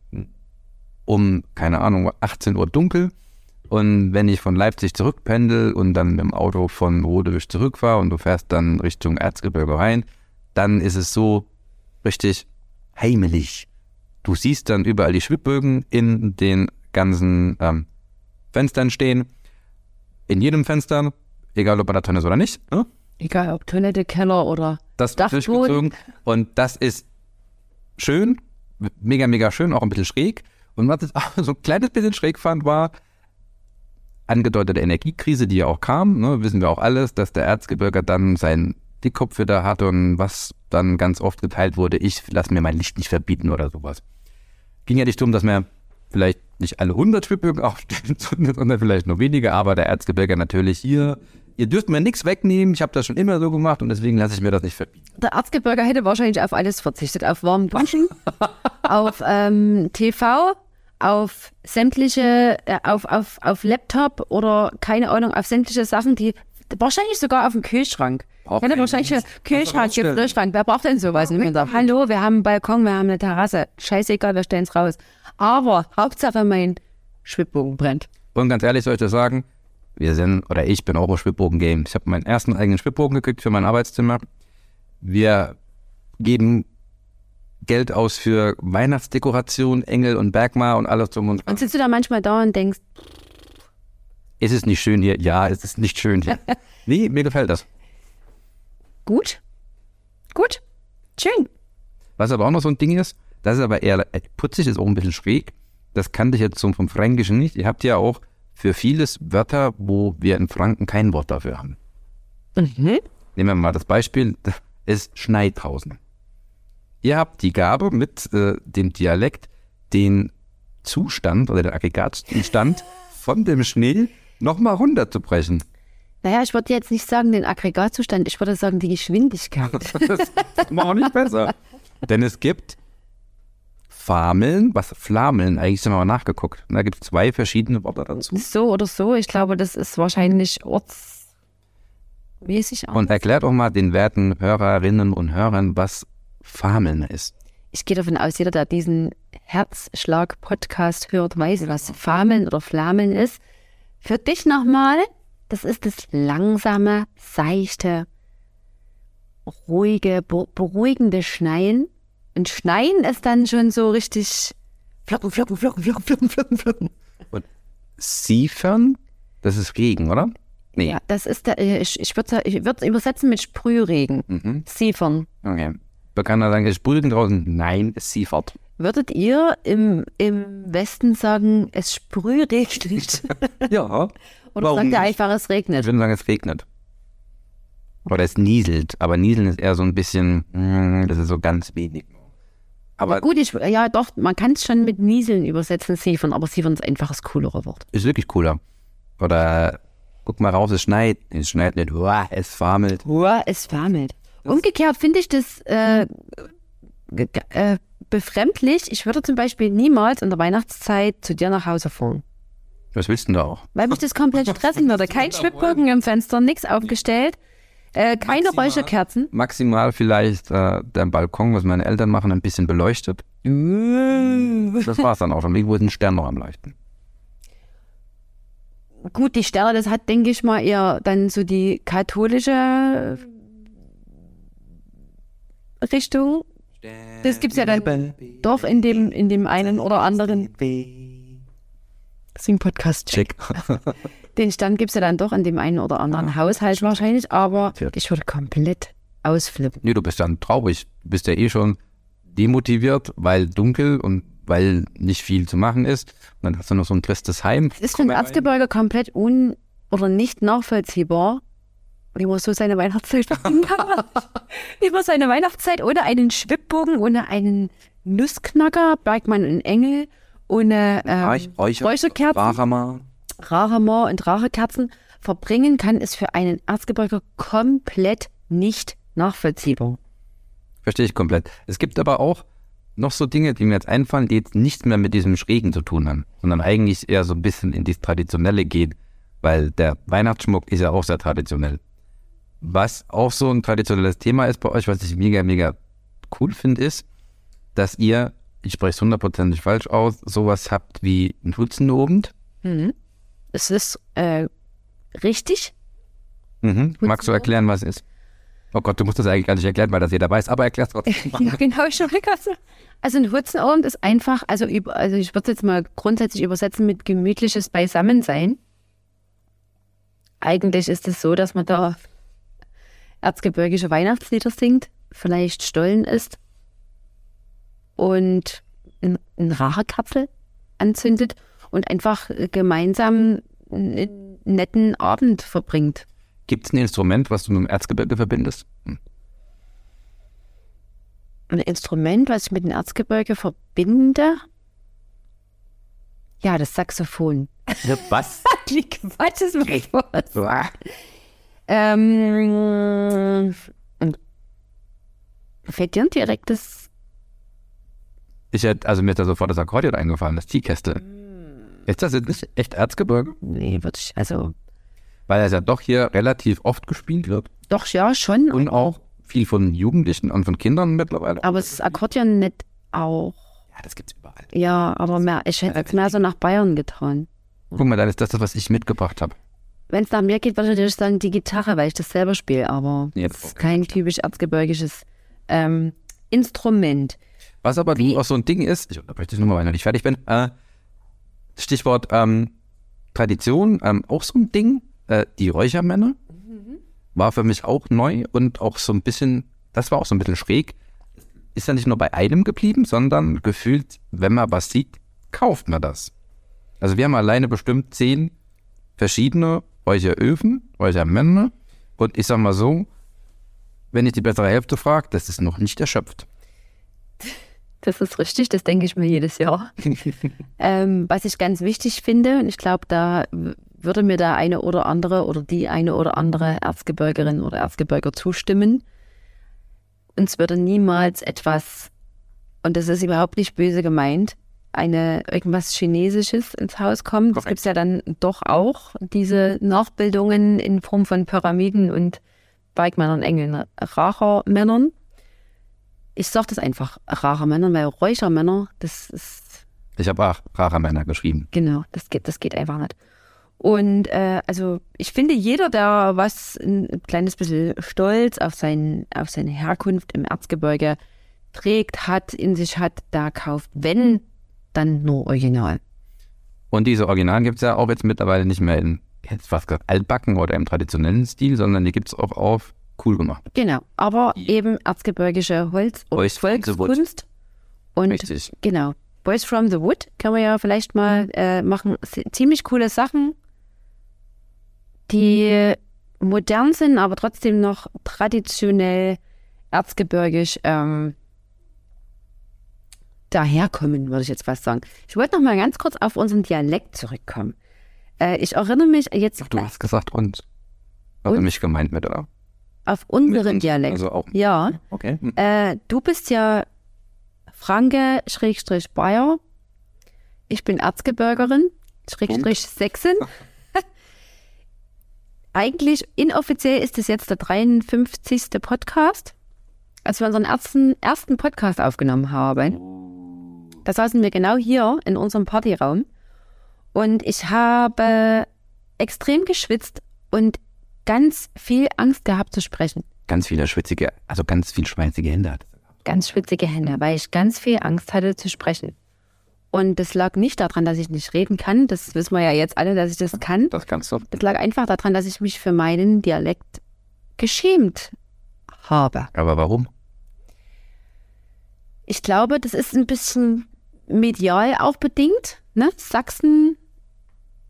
um, keine Ahnung, 18 Uhr dunkel und wenn ich von Leipzig zurückpendel und dann mit dem Auto von Rodewisch zurückfahre und du fährst dann Richtung Erzgebirge rein, dann ist es so richtig heimelig. Du siehst dann überall die Schwibbögen in den ganzen ähm, Fenstern stehen. In jedem Fenster, egal ob er da drin ist oder nicht, ne? Egal ob Toilette, Keller oder das durchgezogen. Und das ist schön, mega, mega schön, auch ein bisschen schräg. Und was ich auch so ein kleines bisschen schräg fand, war angedeutete Energiekrise, die ja auch kam. Ne, wissen wir auch alles, dass der Erzgebirger dann seinen Dickkopf wieder hatte und was dann ganz oft geteilt wurde, ich lasse mir mein Licht nicht verbieten oder sowas. Ging ja nicht darum, dass wir vielleicht nicht alle 100 Schwibbögen aufstellen, sondern vielleicht nur wenige, aber der Erzgebirger natürlich hier, ihr dürft mir nichts wegnehmen, ich habe das schon immer so gemacht und deswegen lasse ich mir das nicht verbieten. Der Erzgebirger hätte wahrscheinlich auf alles verzichtet. Auf warmen Duschen, auf ähm, TV, auf sämtliche, äh, auf, auf, auf Laptop oder keine Ahnung, auf sämtliche Sachen, die wahrscheinlich sogar auf dem Kühlschrank. Auch Ich hätte wahrscheinlich einen Dienst. Kühlschrank. Gefrierschrank. Wer braucht denn sowas? Ich sag, Hallo, wir haben einen Balkon, wir haben eine Terrasse. Scheißegal, wir stellen es raus. Aber Hauptsache mein Schwibbogen brennt. Und ganz ehrlich soll ich dir sagen, wir sind, oder ich bin auch im Schwibbogen-Game. Ich habe meinen ersten eigenen Schwibbogen gekriegt für mein Arbeitszimmer. Wir geben Geld aus für Weihnachtsdekoration, Engel und Bergma und alles drum und dran. Und sitzt du da manchmal da und denkst, Ist es nicht schön hier? Ja, es ist nicht schön hier. nee, mir gefällt das. gut? Gut? Schön. Was aber auch noch so ein Ding ist, das ist aber eher äh, putzig, ist auch ein bisschen schräg. Das kannte ich jetzt so vom Fränkischen nicht. Ihr habt ja auch für vieles Wörter, wo wir in Franken kein Wort dafür haben. Mhm. Nehmen wir mal das Beispiel, das ist schneit draußen. Ihr habt die Gabe mit äh, dem Dialekt den Zustand oder den Aggregatzustand von dem Schnee nochmal runterzubrechen. Naja, ich würde jetzt nicht sagen den Aggregatzustand, ich würde sagen die Geschwindigkeit. Das ist auch nicht besser. Denn es gibt Fameln, was Flameln, eigentlich sind wir mal nachgeguckt. Da gibt es zwei verschiedene Worte dazu. so oder so, ich glaube, das ist wahrscheinlich ortsmäßig. Und erklärt auch mal den werten Hörerinnen und Hörern, was Fameln ist. Ich gehe davon aus, jeder, der diesen Herzschlag-Podcast hört, weiß, was Fameln oder Flameln ist. Für dich nochmal, das ist das langsame, seichte, ruhige, be beruhigende Schneien. Und Schneien ist dann schon so richtig flocken, flocken, flocken, flocken, flocken, flocken, flocken. Und Siefern, das ist Regen, oder? Nee. Ja, das ist der, äh, ich, ich würde ich würd übersetzen mit Sprühregen. Mhm. Siefern. Okay. Bekanner sagen, es sprüht draußen. Nein, es siefert. Würdet ihr im, im Westen sagen, es sprühregnet? Ja. Oder Warum sagt ihr einfach, es Ich regnet? würde sagen, es regnet. Oder es nieselt. Aber nieseln ist eher so ein bisschen, mm, das ist so ganz wenig. Aber Gut, ich, ja doch, man kann es schon mit Nieseln übersetzen, Siefern, aber Siefern ist einfach das coolere Wort. ist wirklich cooler. Oder guck mal raus, es schneit. Es schneit nicht. Uah, es famelt. Uah, es warmelt. Umgekehrt finde ich das äh, ge- äh, befremdlich. Ich würde zum Beispiel niemals in der Weihnachtszeit zu dir nach Hause fahren. Was willst du denn da auch? Weil mich das komplett stressen würde. Kein Schwibbogen im Fenster, nichts aufgestellt, äh, keine Maximal. Räucherkerzen. Maximal vielleicht äh, der Balkon, was meine Eltern machen, ein bisschen beleuchtet. Das war's dann auch schon. Irgendwo ist ein Stern noch am Leuchten. Gut, die Sterne, das hat, denke ich mal, eher dann so die katholische Richtung. Das gibt's ja dann doch in dem, in dem einen oder anderen Sing-Podcast. Check. Den Stern gibt's ja dann doch in dem einen oder anderen Haushalt wahrscheinlich, aber ich würde komplett ausflippen. nee, du bist dann traurig. Du bist ja eh schon demotiviert, weil dunkel und weil nicht viel zu machen ist. Und dann hast du noch so ein tristes Heim. Es ist für den Erzgebirge komplett un- oder nicht nachvollziehbar, wie man so seine Weihnachtszeit verbringen kann. wie man seine Weihnachtszeit ohne einen Schwibbogen, ohne einen Nussknacker, Bergmann und Engel, ohne ähm, Räuch- Räucher- Räucherkerzen, Warhammer. Rachemoor und Rachekerzen verbringen kann, ist für einen Erzgebirger komplett nicht nachvollziehbar. Verstehe ich komplett. Es gibt aber auch noch so Dinge, die mir jetzt einfallen, die jetzt nichts mehr mit diesem Schrägen zu tun haben, sondern eigentlich eher so ein bisschen in das Traditionelle geht, weil der Weihnachtsschmuck ist ja auch sehr traditionell. Was auch so ein traditionelles Thema ist bei euch, was ich mega, mega cool finde, ist, dass ihr, ich spreche es hundertprozentig falsch aus, sowas habt wie einen Hutzenobend. Es ist äh, richtig. Mhm. Magst du erklären, was es ist? Oh Gott, du musst das eigentlich gar nicht erklären, weil das jeder weiß, aber erklär's trotzdem. Ja, genau, ich schon. Also ein Hutzenabend ist einfach, also, also ich würde es jetzt mal grundsätzlich übersetzen mit gemütliches Beisammensein. Eigentlich ist es so, dass man da erzgebirgische Weihnachtslieder singt, vielleicht Stollen isst und ein, ein Rachenkapfel anzündet und einfach äh, gemeinsam einen netten Abend verbringt. Gibt es ein Instrument, was du mit dem Erzgebirge verbindest? Hm. ein Instrument, was ich mit dem Erzgebirge verbinde. Ja, das Saxophon. Was? Die Quatsch ist mir was. Ähm, und fällt dir ein direktes. Ich hätte, also mir ist da sofort das Akkordeon eingefallen, das Teekästel. Ist das jetzt nicht echt Erzgebirge? Nee, würde ich. Also, Weil es ja doch hier relativ oft gespielt wird. doch, ja, schon. Und auch viel von Jugendlichen und von Kindern mittlerweile. aber das Akkordeon nicht auch. Ja, das gibt's überall. Ja, aber mehr, ich hätte jetzt mehr so nach Bayern getan. Guck mal, dann ist das das, was ich mitgebracht habe. Wenn es nach mir geht, würde ich natürlich sagen die Gitarre, weil ich das selber spiele, aber Ja, das ist kein typisch erzgebirgisches ähm, Instrument. Was aber Wie- auch so ein Ding ist, ich unterbreche dich nochmal, weil ich noch nicht fertig bin. Äh, Stichwort ähm, Tradition, ähm, auch so ein Ding. Äh, die Räuchermänner war für mich auch neu und auch so ein bisschen, das war auch so ein bisschen schräg. Ist ja nicht nur bei einem geblieben, sondern gefühlt, wenn man was sieht, kauft man das. Also wir haben alleine bestimmt zehn verschiedene Räucheröfen, Räuchermänner und ich sag mal so, wenn ich die bessere Hälfte frage, das ist noch nicht erschöpft. Das ist richtig, das denke ich mir jedes Jahr. ähm, was ich ganz wichtig finde, und ich glaube, da würde mir der eine oder andere oder die eine oder andere Erzgebirgerin oder Erzgebirger zustimmen. Uns würde niemals etwas, und das ist überhaupt nicht böse gemeint, eine irgendwas Chinesisches ins Haus kommen. Das gibt es ja dann doch auch, diese Nachbildungen in Form von Pyramiden und Bergmännern, Engeln, Rachermännern. Ich sage das einfach, Rachermännern, weil Räuchermänner, das ist. Ich habe auch Rachermänner geschrieben. Genau, das geht, das geht einfach nicht. Und äh, also ich finde, jeder, der was ein kleines bisschen stolz auf, sein, auf seine Herkunft im Erzgebirge trägt, hat, in sich hat, da kauft, wenn, dann nur Original. Und diese Originalen gibt es ja auch jetzt mittlerweile nicht mehr in jetzt was gesagt, altbacken oder im traditionellen Stil, sondern die gibt es auch auf cool gemacht. Genau, aber eben erzgebirgische Holz- und Boys. Volkskunst. Und Richtig. genau, Boys from the Wood können wir ja vielleicht mal äh, machen. Ziemlich coole Sachen, die modern sind, aber trotzdem noch traditionell erzgebirgisch ähm, daherkommen, würde ich jetzt fast sagen. Ich wollte noch mal ganz kurz auf unseren Dialekt zurückkommen. Äh, ich erinnere mich jetzt Ach, du hast gesagt und. Also Und? mich gemeint mit, oder? auf unseren Mit- Dialekt. Also auch. Ja, Okay. Hm. Äh, du bist ja Franke, Schrägstrich Bayer. Ich bin Erzgebirgerin, Schrägstrich Sächsin. Eigentlich inoffiziell ist es jetzt der 53. Podcast. Als wir unseren ersten, ersten Podcast aufgenommen haben, da saßen wir genau hier in unserem Partyraum und ich habe extrem geschwitzt und ganz viel Angst gehabt zu sprechen. Ganz viele schwitzige, also ganz viel schweißige Hände ganz schwitzige Hände, weil ich ganz viel Angst hatte zu sprechen. Und das lag nicht daran, dass ich nicht reden kann. Das wissen wir ja jetzt alle, dass ich das kann. Das kannst du. Das lag einfach daran, dass ich mich für meinen Dialekt geschämt habe. Aber warum? Ich glaube, das ist ein bisschen medial auch bedingt. Ne? Sachsen,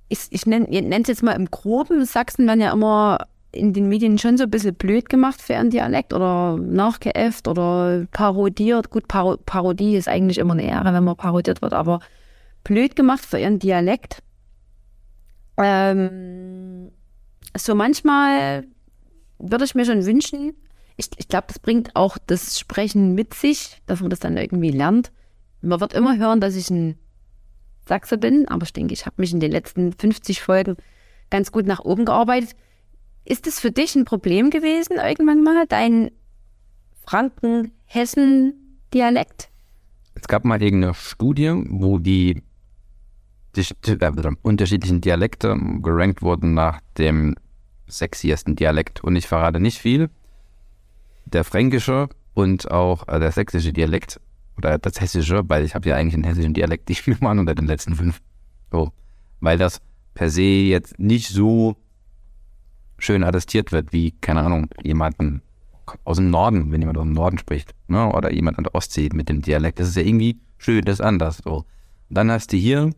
ich, ich nenne es jetzt mal im Groben, Sachsen werden ja immer in den Medien schon so ein bisschen blöd gemacht für ihren Dialekt oder nachgeäfft oder parodiert. Gut, Paro Parodie ist eigentlich immer eine Ehre, wenn man parodiert wird, aber blöd gemacht für ihren Dialekt. Ähm, so manchmal würde ich mir schon wünschen, ich, ich glaube, das bringt auch das Sprechen mit sich, dass man das dann irgendwie lernt. Man wird immer hören, dass ich ein Sachse bin, aber ich denke, ich habe mich in den letzten 50 Folgen ganz gut nach oben gearbeitet. Ist es für dich ein Problem gewesen, irgendwann mal, dein Franken-Hessen-Dialekt? Es gab mal irgendeine Studie, wo die, die äh, unterschiedlichen Dialekte gerankt wurden nach dem sexiesten Dialekt. Und ich verrate nicht viel. Der fränkische und auch äh, der sächsische Dialekt oder das hessische, weil ich habe ja eigentlich einen hessischen Dialekt, ich mir mal unter den letzten fünf. So. Weil das per se jetzt nicht so schön attestiert wird, wie, keine Ahnung, jemanden aus dem Norden, wenn jemand aus dem Norden spricht, ne? oder jemand an der Ostsee mit dem Dialekt. Das ist ja irgendwie schön, das ist anders. So. Dann hast du hier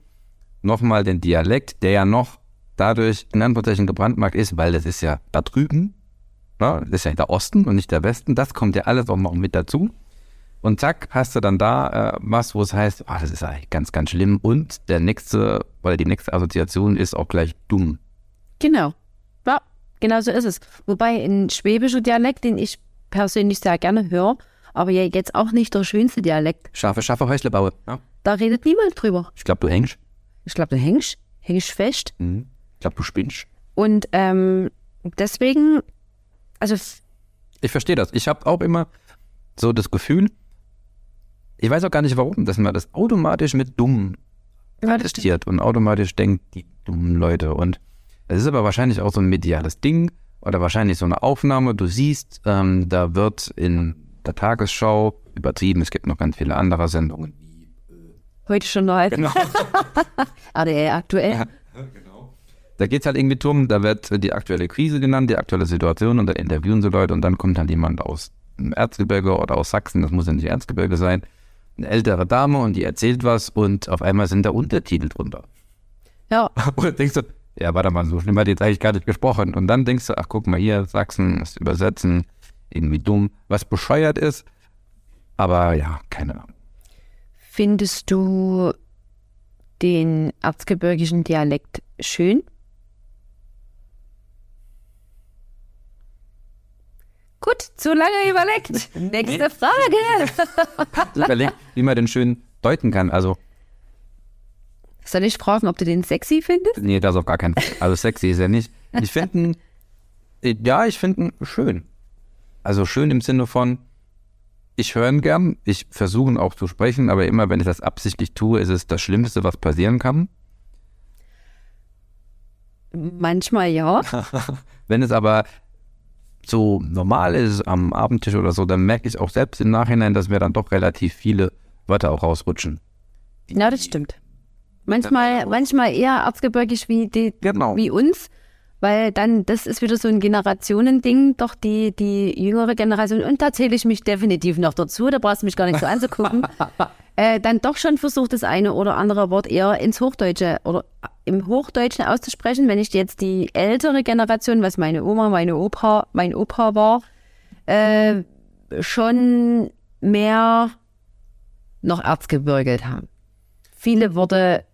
nochmal den Dialekt, der ja noch dadurch in Anführungszeichen gebrandmarkt ist, weil das ist ja da drüben, ne? das ist ja der Osten und nicht der Westen. Das kommt ja alles auch noch mit dazu. Und zack, hast du dann da äh, was, wo es heißt, ah, das ist eigentlich ganz, ganz schlimm. Und der nächste, oder die nächste Assoziation ist auch gleich dumm. Genau. Ja, genau so ist es. Wobei ein schwäbischer Dialekt, den ich persönlich sehr gerne höre, aber ja jetzt auch nicht der schönste Dialekt. Scharfe, scharfe Häusle baue. Ja? Da redet niemand drüber. Ich glaube, du hängst. Ich glaube, du hängst, hängst fest. Mhm. Ich glaube, du spinnst. Und ähm, deswegen, also Ich verstehe das. Ich habe auch immer so das Gefühl, ich weiß auch gar nicht warum, dass man das automatisch mit dumm attestiert und automatisch denkt, die dummen Leute. Und es ist aber wahrscheinlich auch so ein mediales Ding oder wahrscheinlich so eine Aufnahme. Du siehst, ähm, da wird in der Tagesschau übertrieben. Es gibt noch ganz viele andere Sendungen. heute schon live. Genau. ADR aktuell. Ja. Da geht es halt irgendwie drum, da wird die aktuelle Krise genannt, die aktuelle Situation und dann interviewen sie Leute und dann kommt halt jemand aus dem Erzgebirge oder aus Sachsen, das muss ja nicht Erzgebirge sein, eine ältere Dame und die erzählt was und auf einmal sind da Untertitel drunter. Ja, Und denkst du, ja, warte mal, so schlimm hat die jetzt eigentlich gar nicht gesprochen. Und dann denkst du, ach guck mal hier, Sachsen, das Übersetzen, irgendwie dumm, was bescheuert ist. Aber ja, keine Ahnung. Findest du den erzgebirgischen Dialekt schön? Gut, zu lange überlegt. Nächste Frage. Überleg, wie man den schön deuten kann. Also, Soll ich fragen, ob du den sexy findest? nee, das auf gar keinen Fall. Also sexy ist er nicht. Ich finde ihn, ja, ich finde ihn schön. Also schön im Sinne von, ich höre ihn gern, ich versuche ihn auch zu sprechen, aber immer, wenn ich das absichtlich tue, ist es das Schlimmste, was passieren kann. Manchmal ja. Wenn es aber so normal ist am Abendtisch oder so, dann merke ich auch selbst im Nachhinein, dass mir dann doch relativ viele Wörter auch rausrutschen. Ja, das stimmt. Manchmal, manchmal eher erzgebirgisch wie, die, Genau. wie uns, weil dann, das ist wieder so ein Generationending, doch die, die jüngere Generation, und da zähle ich mich definitiv noch dazu, da brauchst du mich gar nicht so anzugucken, äh, dann doch schon versucht, das eine oder andere Wort eher ins Hochdeutsche oder im Hochdeutschen auszusprechen. Wenn ich jetzt die ältere Generation, was meine Oma, meine Opa, mein Opa war, äh, schon mehr noch erzgebürgelt haben. Viele Worte,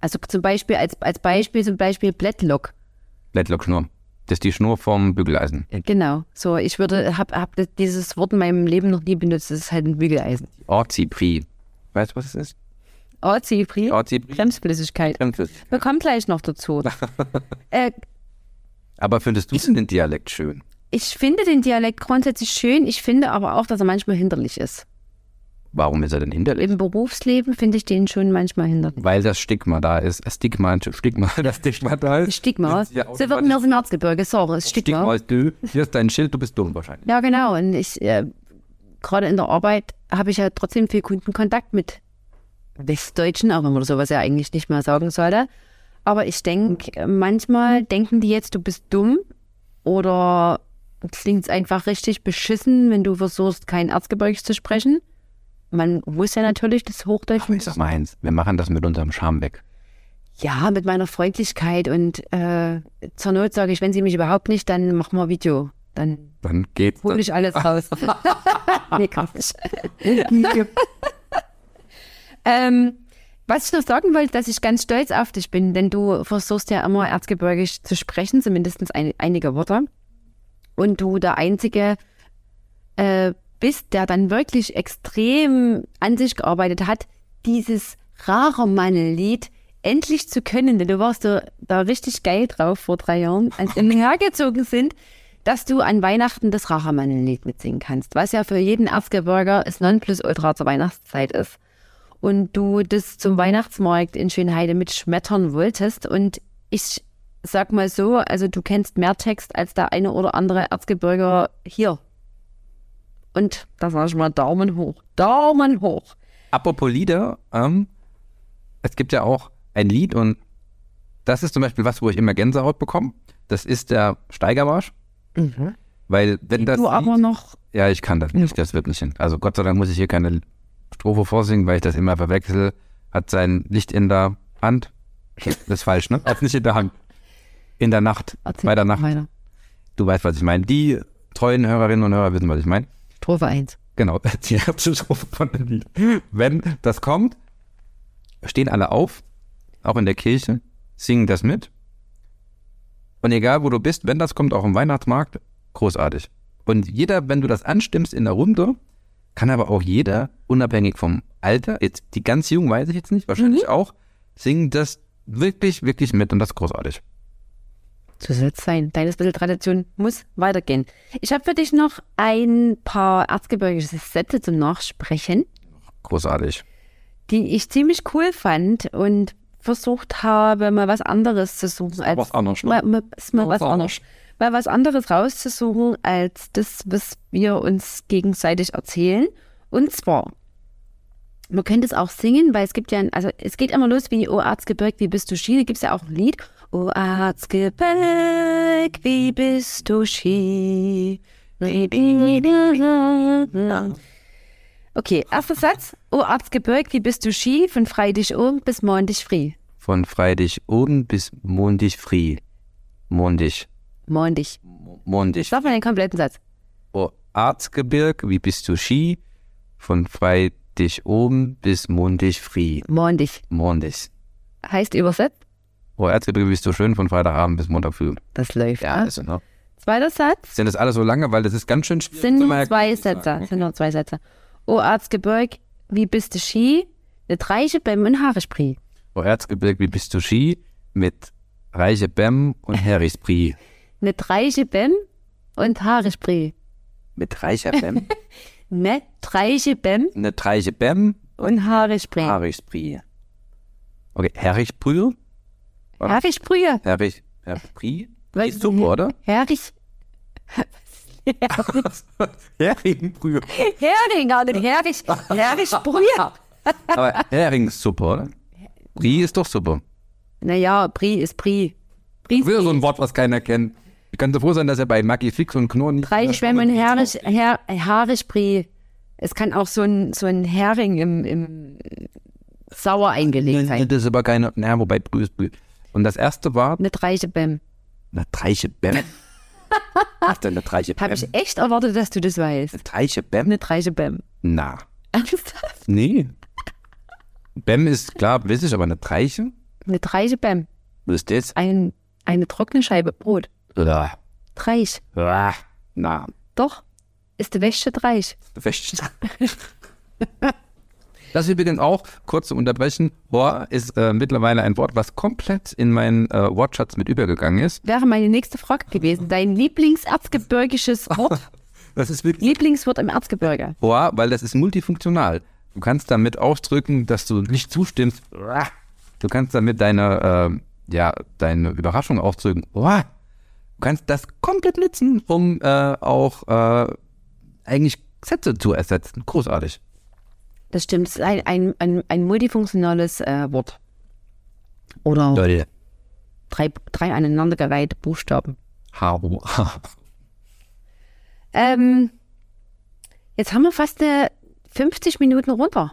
also zum Beispiel, als, als Beispiel zum Beispiel Blättlock. Blättlockschnur. Das ist die Schnur vom Bügeleisen. Genau. So, ich würde, hab, hab dieses Wort in meinem Leben noch nie benutzt. Das ist halt ein Bügeleisen. Orzipri. Weißt du, was es ist? Orzipri. Orzipri. Bremsflüssigkeit. Wir kommen gleich noch dazu. äh, Aber findest du den Dialekt schön? ich finde den Dialekt grundsätzlich schön. Ich finde aber auch, dass er manchmal hinderlich ist. Warum ist er denn hinterlich? Im Berufsleben finde ich den schon manchmal hinderlich. Weil das Stigma da ist. Äh, Stigma, Stigma, das Stigma da ist. Stigma. So wird mir aus dem Erzgebirge. Sorry, das Stigma Stigma. ist du. Hier ist dein Schild, du bist dumm wahrscheinlich. Ja, genau. Und ich, äh, gerade in der Arbeit habe ich ja trotzdem viel Kundenkontakt mit Westdeutschen, auch wenn man sowas ja eigentlich nicht mehr sagen sollte. Aber ich denke, manchmal denken die jetzt, du bist dumm oder klingt es einfach richtig beschissen, wenn du versuchst, kein Erzgebirge zu sprechen. Man muss ja natürlich das Hochdeutsch. Aber ist das meins? Wir machen das mit unserem Charme weg. Ja, mit meiner Freundlichkeit und äh, zur Not sage ich, wenn sie mich überhaupt nicht, dann machen wir Video. Dann Dann geht's. hole ich alles raus. nee, Quatsch. ähm, was ich noch sagen wollte, dass ich ganz stolz auf dich bin, denn du versuchst ja immer erzgebirgisch zu sprechen, zumindest ein, einige Worte. Und du der Einzige äh, bist, der dann wirklich extrem an sich gearbeitet hat, dieses Rachermann-Lied endlich zu können. Denn du warst da, da richtig geil drauf vor drei Jahren, als wir hergezogen sind, dass du an Weihnachten das Rachermann-Lied mitsingen kannst, was ja für jeden Erzgebirger das Nonplusultra zur Weihnachtszeit ist. Und du das zum Weihnachtsmarkt in Schönheide mitschmettern wolltest. Und ich sag mal so, also du kennst mehr Text als der eine oder andere Erzgebirger hier. Und da sag ich mal Daumen hoch. Daumen hoch. Apropos Lieder, ähm, es gibt ja auch ein Lied und das ist zum Beispiel was, wo ich immer Gänsehaut bekomme. Das ist der Steigermarsch. Weil wenn das du aber Lied, noch ja, ich kann das nicht, das wird nicht hin. Also Gott sei Dank muss ich hier keine Strophe vorsingen, weil ich das immer verwechsel. Hat sein Licht in der Hand. Das ist falsch, ne? Hat nicht in der Hand. In der Nacht. erzähl Bei der Nacht. weiter. Du weißt, was ich meine. Die treuen Hörerinnen und Hörer wissen, was ich meine. Strophe 1. Genau, die erste Strophe von dem Lied. Wenn das kommt, stehen alle auf, auch in der Kirche, singen das mit. Und egal, wo du bist, wenn das kommt, auch im Weihnachtsmarkt, großartig. Und jeder, wenn du das anstimmst in der Runde, kann aber auch jeder, unabhängig vom Alter, jetzt die ganz Jungen weiß ich jetzt nicht, wahrscheinlich auch, singen das wirklich, wirklich mit und das ist großartig. So soll es sein. Deine bisschen Tradition muss weitergehen. Ich habe für dich noch ein paar erzgebirgische Sätze zum Nachsprechen, Großartig. die ich ziemlich cool fand und versucht habe, mal was anderes zu suchen. Als, Was anderes, ne? Mal, mal, mal was Was anderes. Mal was anderes rauszusuchen, als das, was wir uns gegenseitig erzählen. Und zwar, man könnte es auch singen, weil es gibt ja, ein, also es geht immer los wie O Erzgebirg, wie bist du? Da gibt es ja auch ein Lied. O Erzgebirg, wie bist du Ski? Okay, erster Satz. O Erzgebirg, wie bist du Ski? Von Freitag um bis Montag früh. Von Freitag oben bis Mondig früh. Mondig. Montag. Mondig. Sag mal den kompletten Satz. Oh, Arzgebirg, wie bist du Ski? Von Freitag dich oben bis mundig früh. Mondig. Mondig. Heißt übersetzt, Oh, Erzgebirge bist du schön von Freitagabend bis Montag früh. das läuft. Ja, ne? also, ne? Zweiter Satz. Sind das alles so lange, weil das ist ganz schön schwierig Sind nur zwei Sätze. Sind nur zwei Sätze. O Erzgebirg, wie bist du Ski? Ne Dreiche beim und Haaresprit. Oh, Erzgebirge, wie bist du Ski? Mit Reiche Bem und Herispri. Ne Dreiche Bem und Haaresprit. Mit Reicher Bem? Ne Dreiche Bem Eine Reiche Bem, und Haaresprit. Herispri. Okay, Herispri? Herich, Herispri? Was- Ist super, oder? Herrich. Heringsbrühe. Hering, nicht Herrich. Herresprit. Aber Heringssuppe, oder? Brie ist doch super. Naja, Brie ist Brie. Brie ist Wieder so ein Wort, was keiner kennt. Ich kann so froh sein, dass er bei Maggi Fix und Knorr nicht... Drei Schwämme und Herisch, Her, Haaresprit. Es kann auch so ein, so ein Hering im, im Sauer eingelegt sein. Das ist aber keine... Na, wobei Brühe ist Brühe. Und das erste war Eine Dreiche Bem. eine Treiche Bem. Was denn eine Treiche Habe Bem? ich echt erwartet, dass du das weißt. Eine Treiche Bem? Eine Dreiche Bem. Na, Ernsthaft? nee. Bem ist klar, weiß ich, aber eine Treiche? Eine Dreiche Bem. Was ist das? Ein, eine trockene Scheibe Brot. Ja. Dreich. Ja. Na, Doch. Ist der Wäsche Dreich. Wäsche. Das übrigens auch, kurz zu unterbrechen, Hor ist äh, mittlerweile ein Wort, was komplett in meinen äh, Wortschatz mit übergegangen ist. Wäre meine nächste Frage gewesen. Dein Lieblingserzgebirgisches Wort. Das ist wirklich Lieblingswort im Erzgebirge. Hor, weil das ist multifunktional. Du kannst damit ausdrücken, dass du nicht zustimmst. Du kannst damit deine, äh, ja, deine Überraschung ausdrücken. Hor. Du kannst das komplett nutzen, um äh, auch äh, eigentlich Sätze zu ersetzen. Großartig. Das stimmt. Es ist ein, ein, ein, ein multifunktionales äh, Wort. Oder Leute. drei, drei aneinandergereihte Buchstaben. Haro. Ähm, jetzt haben wir fast äh, 50 Minuten runter.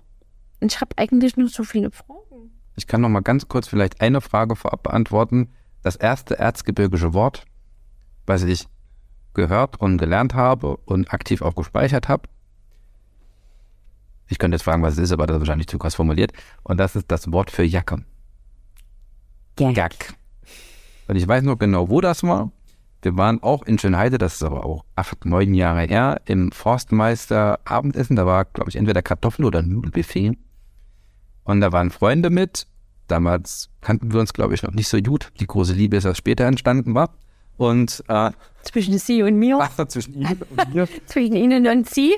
Und ich habe eigentlich nur so viele Fragen. Ich kann noch mal ganz kurz vielleicht eine Frage vorab beantworten. Das erste erzgebirgische Wort, was ich gehört und gelernt habe und aktiv auch gespeichert habe. Ich könnte jetzt fragen, was es ist, aber das ist wahrscheinlich zu krass formuliert. Und das ist das Wort für Jacke. Ja. Jack. Und ich weiß noch genau, wo das war. Wir waren auch in Schönheide, das ist aber auch acht, neun Jahre her, im Forstmeister Abendessen. Da war, glaube ich, entweder Kartoffel- oder Nudelbuffet. Und da waren Freunde mit. Damals kannten wir uns, glaube ich, noch nicht so gut. Die große Liebe ist erst später entstanden war. Und äh, Zwischen Sie und mir. Wasser zwischen ihnen und mir. Zwischen Ihnen und Sie.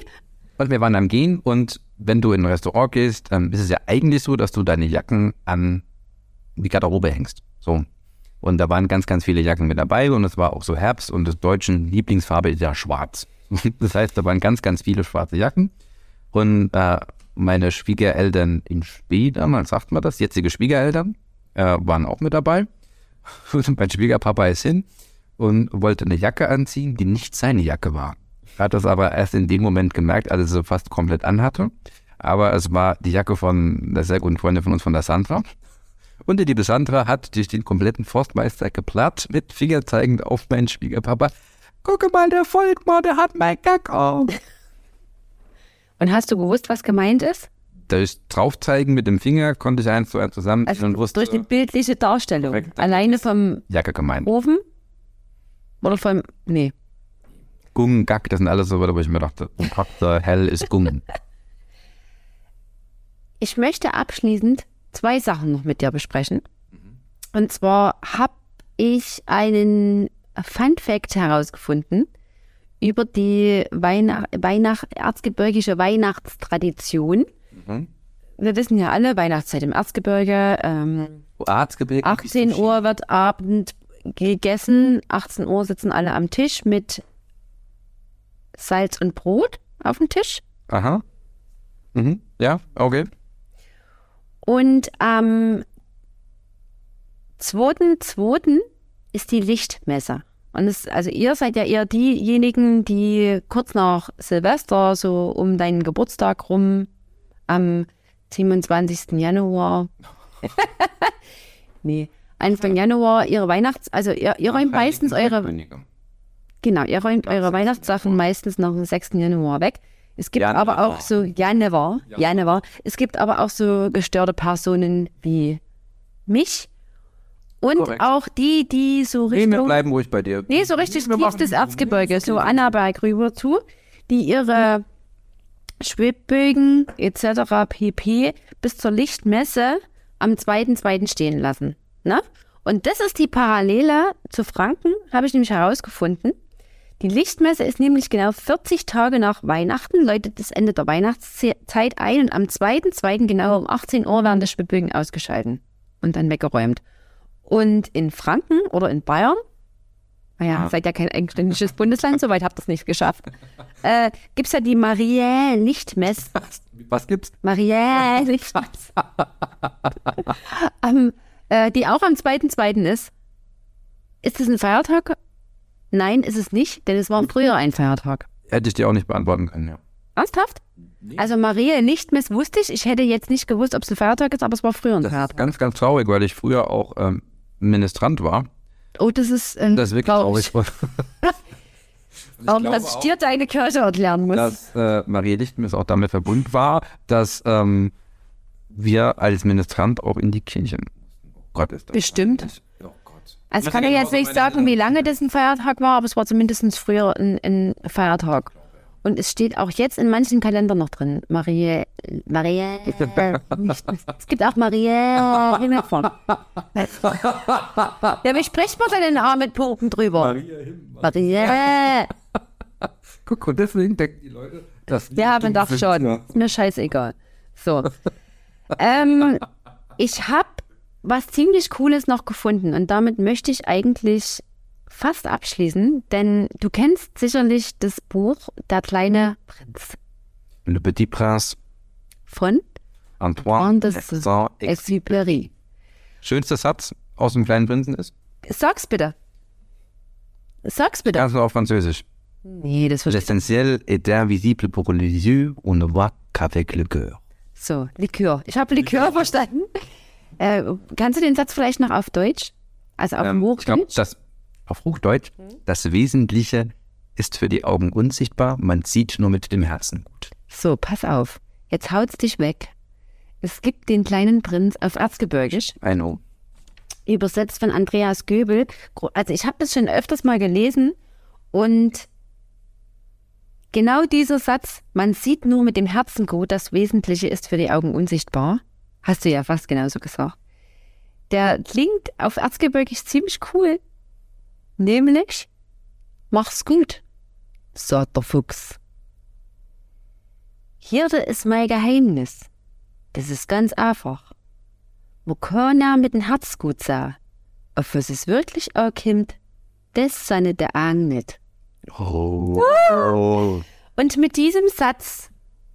Und wir waren am Gehen und wenn du in ein Restaurant gehst, dann ist es ja eigentlich so, dass du deine Jacken an die Garderobe hängst. So. Und da waren ganz, ganz viele Jacken mit dabei und es war auch so Herbst und das deutschen Lieblingsfarbe ist ja schwarz. Das heißt, da waren ganz, ganz viele schwarze Jacken. Und äh, meine Schwiegereltern in Spee damals, sagt man das, jetzige Schwiegereltern, äh, waren auch mit dabei. Und mein Schwiegerpapa ist hin und wollte eine Jacke anziehen, die nicht seine Jacke war. Hat das aber erst in dem Moment gemerkt, als er sie fast komplett anhatte. Aber es war die Jacke von einer sehr guten Freundin von uns, von der Sandra. Und die liebe Sandra hat durch den kompletten Forstmeister geplatt mit Finger zeigend auf meinen Schwiegerpapa. Gucke mal, der Volkmar, der hat mein Gack auf. Und hast du gewusst, was gemeint ist? Durch Draufzeigen mit dem Finger konnte ich eins zu eins zusammen Also und wusste, durch die bildliche Darstellung. Korrekt. Alleine vom Jacke gemeint. Ofen? Oder vom. Nee. Gung, Gack, das sind alles so Wörter, wo ich mir dachte, Charakter, hell ist Gung. Ich möchte abschließend zwei Sachen noch mit dir besprechen. Und zwar habe ich einen Fun Fact herausgefunden über die Weihnacht, Weihnacht, erzgebirgische Weihnachtstradition. Wir wissen ja alle, Weihnachtszeit im Erzgebirge. Ähm, Arztgebirge. 18 Uhr wird Abend gegessen. 18 Uhr sitzen alle am Tisch mit Salz und Brot auf dem Tisch. Aha. Mhm. Ja, okay. Und am 2.2. ist die Lichtmesse. Und es, also ihr seid ja eher diejenigen, die kurz nach Silvester, so um deinen Geburtstag rum, am 27. Januar, nee, Anfang Januar ihre Weihnachts-, also ihr, ihr räumt meistens eure. Genau, ihr räumt eure Weihnachtssachen meistens nach dem 6. Januar weg. Es gibt Januar. aber auch so, Januar, Januar. Es gibt aber auch so gestörte Personen wie mich und Korrekt. auch die, die so Nee, wir bleiben ruhig bei dir. nee, so richtig Wir machen- tiefstes Erzgebirge, so Annaberg rüber zu, die ihre Schwebbögen etc. pp. bis zur Lichtmesse am 2.2. stehen lassen. Ne? Und das ist die Parallele zu Franken, habe ich nämlich herausgefunden. Die Lichtmesse ist nämlich genau 40 Tage nach Weihnachten, läutet das Ende der Weihnachtszeit ein und am 2.2. genau um 18 Uhr werden die Schwibbögen ausgeschalten und dann weggeräumt. Und in Franken oder in Bayern, naja, seid ja kein eigenständiges Bundesland, soweit habt ihr es nicht geschafft, äh, gibt es ja die Mariä-Lichtmesse. Was gibt's? Mariä-Lichtmesse. am, äh, die auch am 2.2. ist. Ist es ein Feiertag? Nein, ist es nicht, denn es war früher ein Feiertag. Hätte ich dir auch nicht beantworten können, ja. Ernsthaft? Also Maria Lichtmess wusste ich. Ich hätte jetzt nicht gewusst, ob es ein Feiertag ist, aber es war früher ein Das Feiertag. ist ganz, ganz traurig, weil ich früher auch ähm, Ministrant war. Oh, das ist, ähm, Das ist wirklich traurig. traurig. Warum, glaube dass ich dir deine Kirche erklären muss. dass äh, Maria Lichtmess auch damit verbunden war, dass ähm, wir als Ministrant auch in die Kirche. Oh Gott, ist das Bestimmt. peinlich. Also ich kann ja jetzt nicht sagen, wie lange das ein Feiertag war, aber es war zumindest früher ein, ein Feiertag. Und es steht auch jetzt in manchen Kalendern noch drin. Maria, Lichtmess. Es gibt auch Himmelfahrt. Ja, wie spricht man denn den A mit Punkten drüber? Maria. Guck, und deswegen denken die Leute, dass wir Ja, man dumm darf sind. schon. Ja. Ist mir scheißegal. So. ähm, ich habe was ziemlich Cooles noch gefunden und damit möchte ich eigentlich fast abschließen, denn du kennst sicherlich das Buch Der kleine Prinz Le Petit Prince, von Antoine Antoine de Saint-Exupéry. Exupéry. Schönster Satz aus dem kleinen Prinzen ist, Sag's bitte. Sag's bitte. ganz nur auf Französisch. Nee, das verstehe. L'essentiel est invisible pour les yeux, on ne voit qu'avec le cœur. So, Likör. Ich habe Likör verstanden. Äh, kannst du den Satz vielleicht noch auf Deutsch? Also auf Ähm, ich glaube, Hochdeutsch? das auf Hochdeutsch, das Wesentliche ist für die Augen unsichtbar, man sieht nur mit dem Herzen gut. So, pass auf. Jetzt haut's dich weg. Es gibt den kleinen Prinz auf Erzgebirgisch, I know. übersetzt von Andreas Göbel. Also ich habe das schon öfters mal gelesen und genau dieser Satz, man sieht nur mit dem Herzen gut, das Wesentliche ist für die Augen unsichtbar, hast du ja fast genauso gesagt. Der klingt auf Erzgebirgisch ziemlich cool. Nämlich, mach's gut, sagt der Fuchs. Hier ist mein Geheimnis. Das ist ganz einfach. Wo keiner mit dem Herz gut sah, auf was es wirklich ankommt, das seine der Augen nicht. Oh. Und mit diesem Satz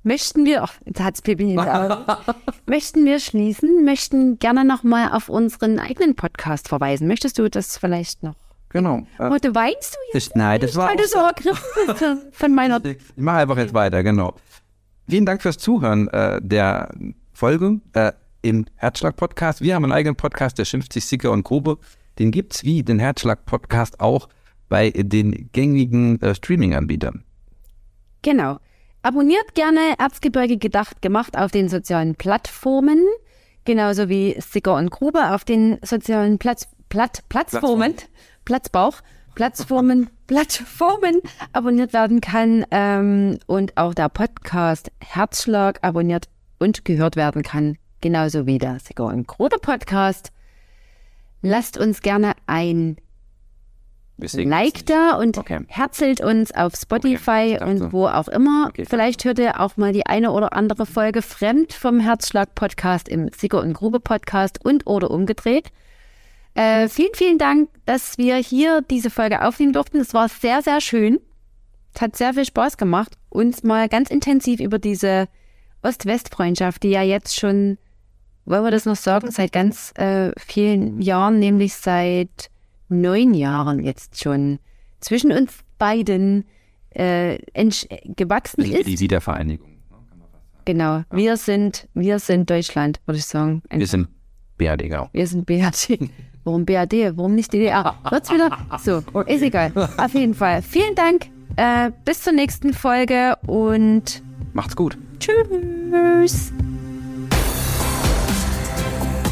möchten wir, ach, jetzt hat's Pipi in den Augen, möchten wir schließen, möchten gerne nochmal auf unseren eigenen Podcast verweisen. Möchtest du das vielleicht noch? Genau. Äh, Oh, du weinst du jetzt, ich, nein, das war weil du so ergriffen von meiner Ich mache einfach jetzt weiter, genau. Vielen Dank fürs Zuhören äh, der Folge äh, im Herzschlag-Podcast. Wir haben einen eigenen Podcast, der schimpft sich Sicker und Grube. Den gibt's wie den Herzschlag-Podcast auch bei den gängigen äh, Streaming-Anbietern. Genau. Abonniert gerne Erzgebirge gedacht gemacht auf den sozialen Plattformen, genauso wie Sticker und Grube auf den sozialen Platz, Platt, Plattformen, Platzbauch, Plattformen, Plattformen abonniert werden kann ähm, und auch der Podcast Herzschlag abonniert und gehört werden kann, genauso wie der Sticker und Grube Podcast. Lasst uns gerne ein Sehen Like da und Okay. herzelt uns auf Spotify dachte- und wo auch immer. Okay. Vielleicht hört ihr auch mal die eine oder andere Folge fremd vom Herzschlag-Podcast im Sicker und Grube-Podcast und oder umgedreht. Äh, vielen, vielen Dank, dass wir hier diese Folge aufnehmen durften. Es war sehr, sehr schön. Es hat sehr viel Spaß gemacht, uns mal ganz intensiv über diese Ost-West-Freundschaft, die ja jetzt schon, wollen wir das noch sagen, seit ganz äh, vielen Jahren, nämlich seit neun Jahren jetzt schon zwischen uns beiden äh, gewachsen Die, die ist. Wiedervereinigung. Genau, wir sind, wir sind Deutschland, würde ich sagen. Ein- Wir sind BRD, wir sind BRD. Warum BRD? Warum nicht DDR? Wird's wieder? So, ist egal. Auf jeden Fall. Vielen Dank. Äh, bis zur nächsten Folge und Macht's gut. Tschüss.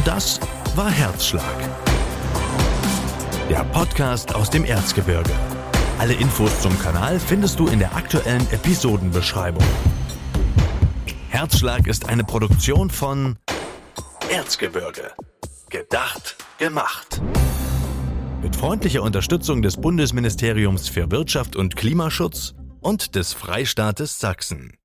Das war Herzschlag. Der Podcast aus dem Erzgebirge. Alle Infos zum Kanal findest du in der aktuellen Episodenbeschreibung. Herzschlag ist eine Produktion von Erzgebirge. Gedacht, gemacht. Mit freundlicher Unterstützung des Bundesministeriums für Wirtschaft und Klimaschutz und des Freistaates Sachsen.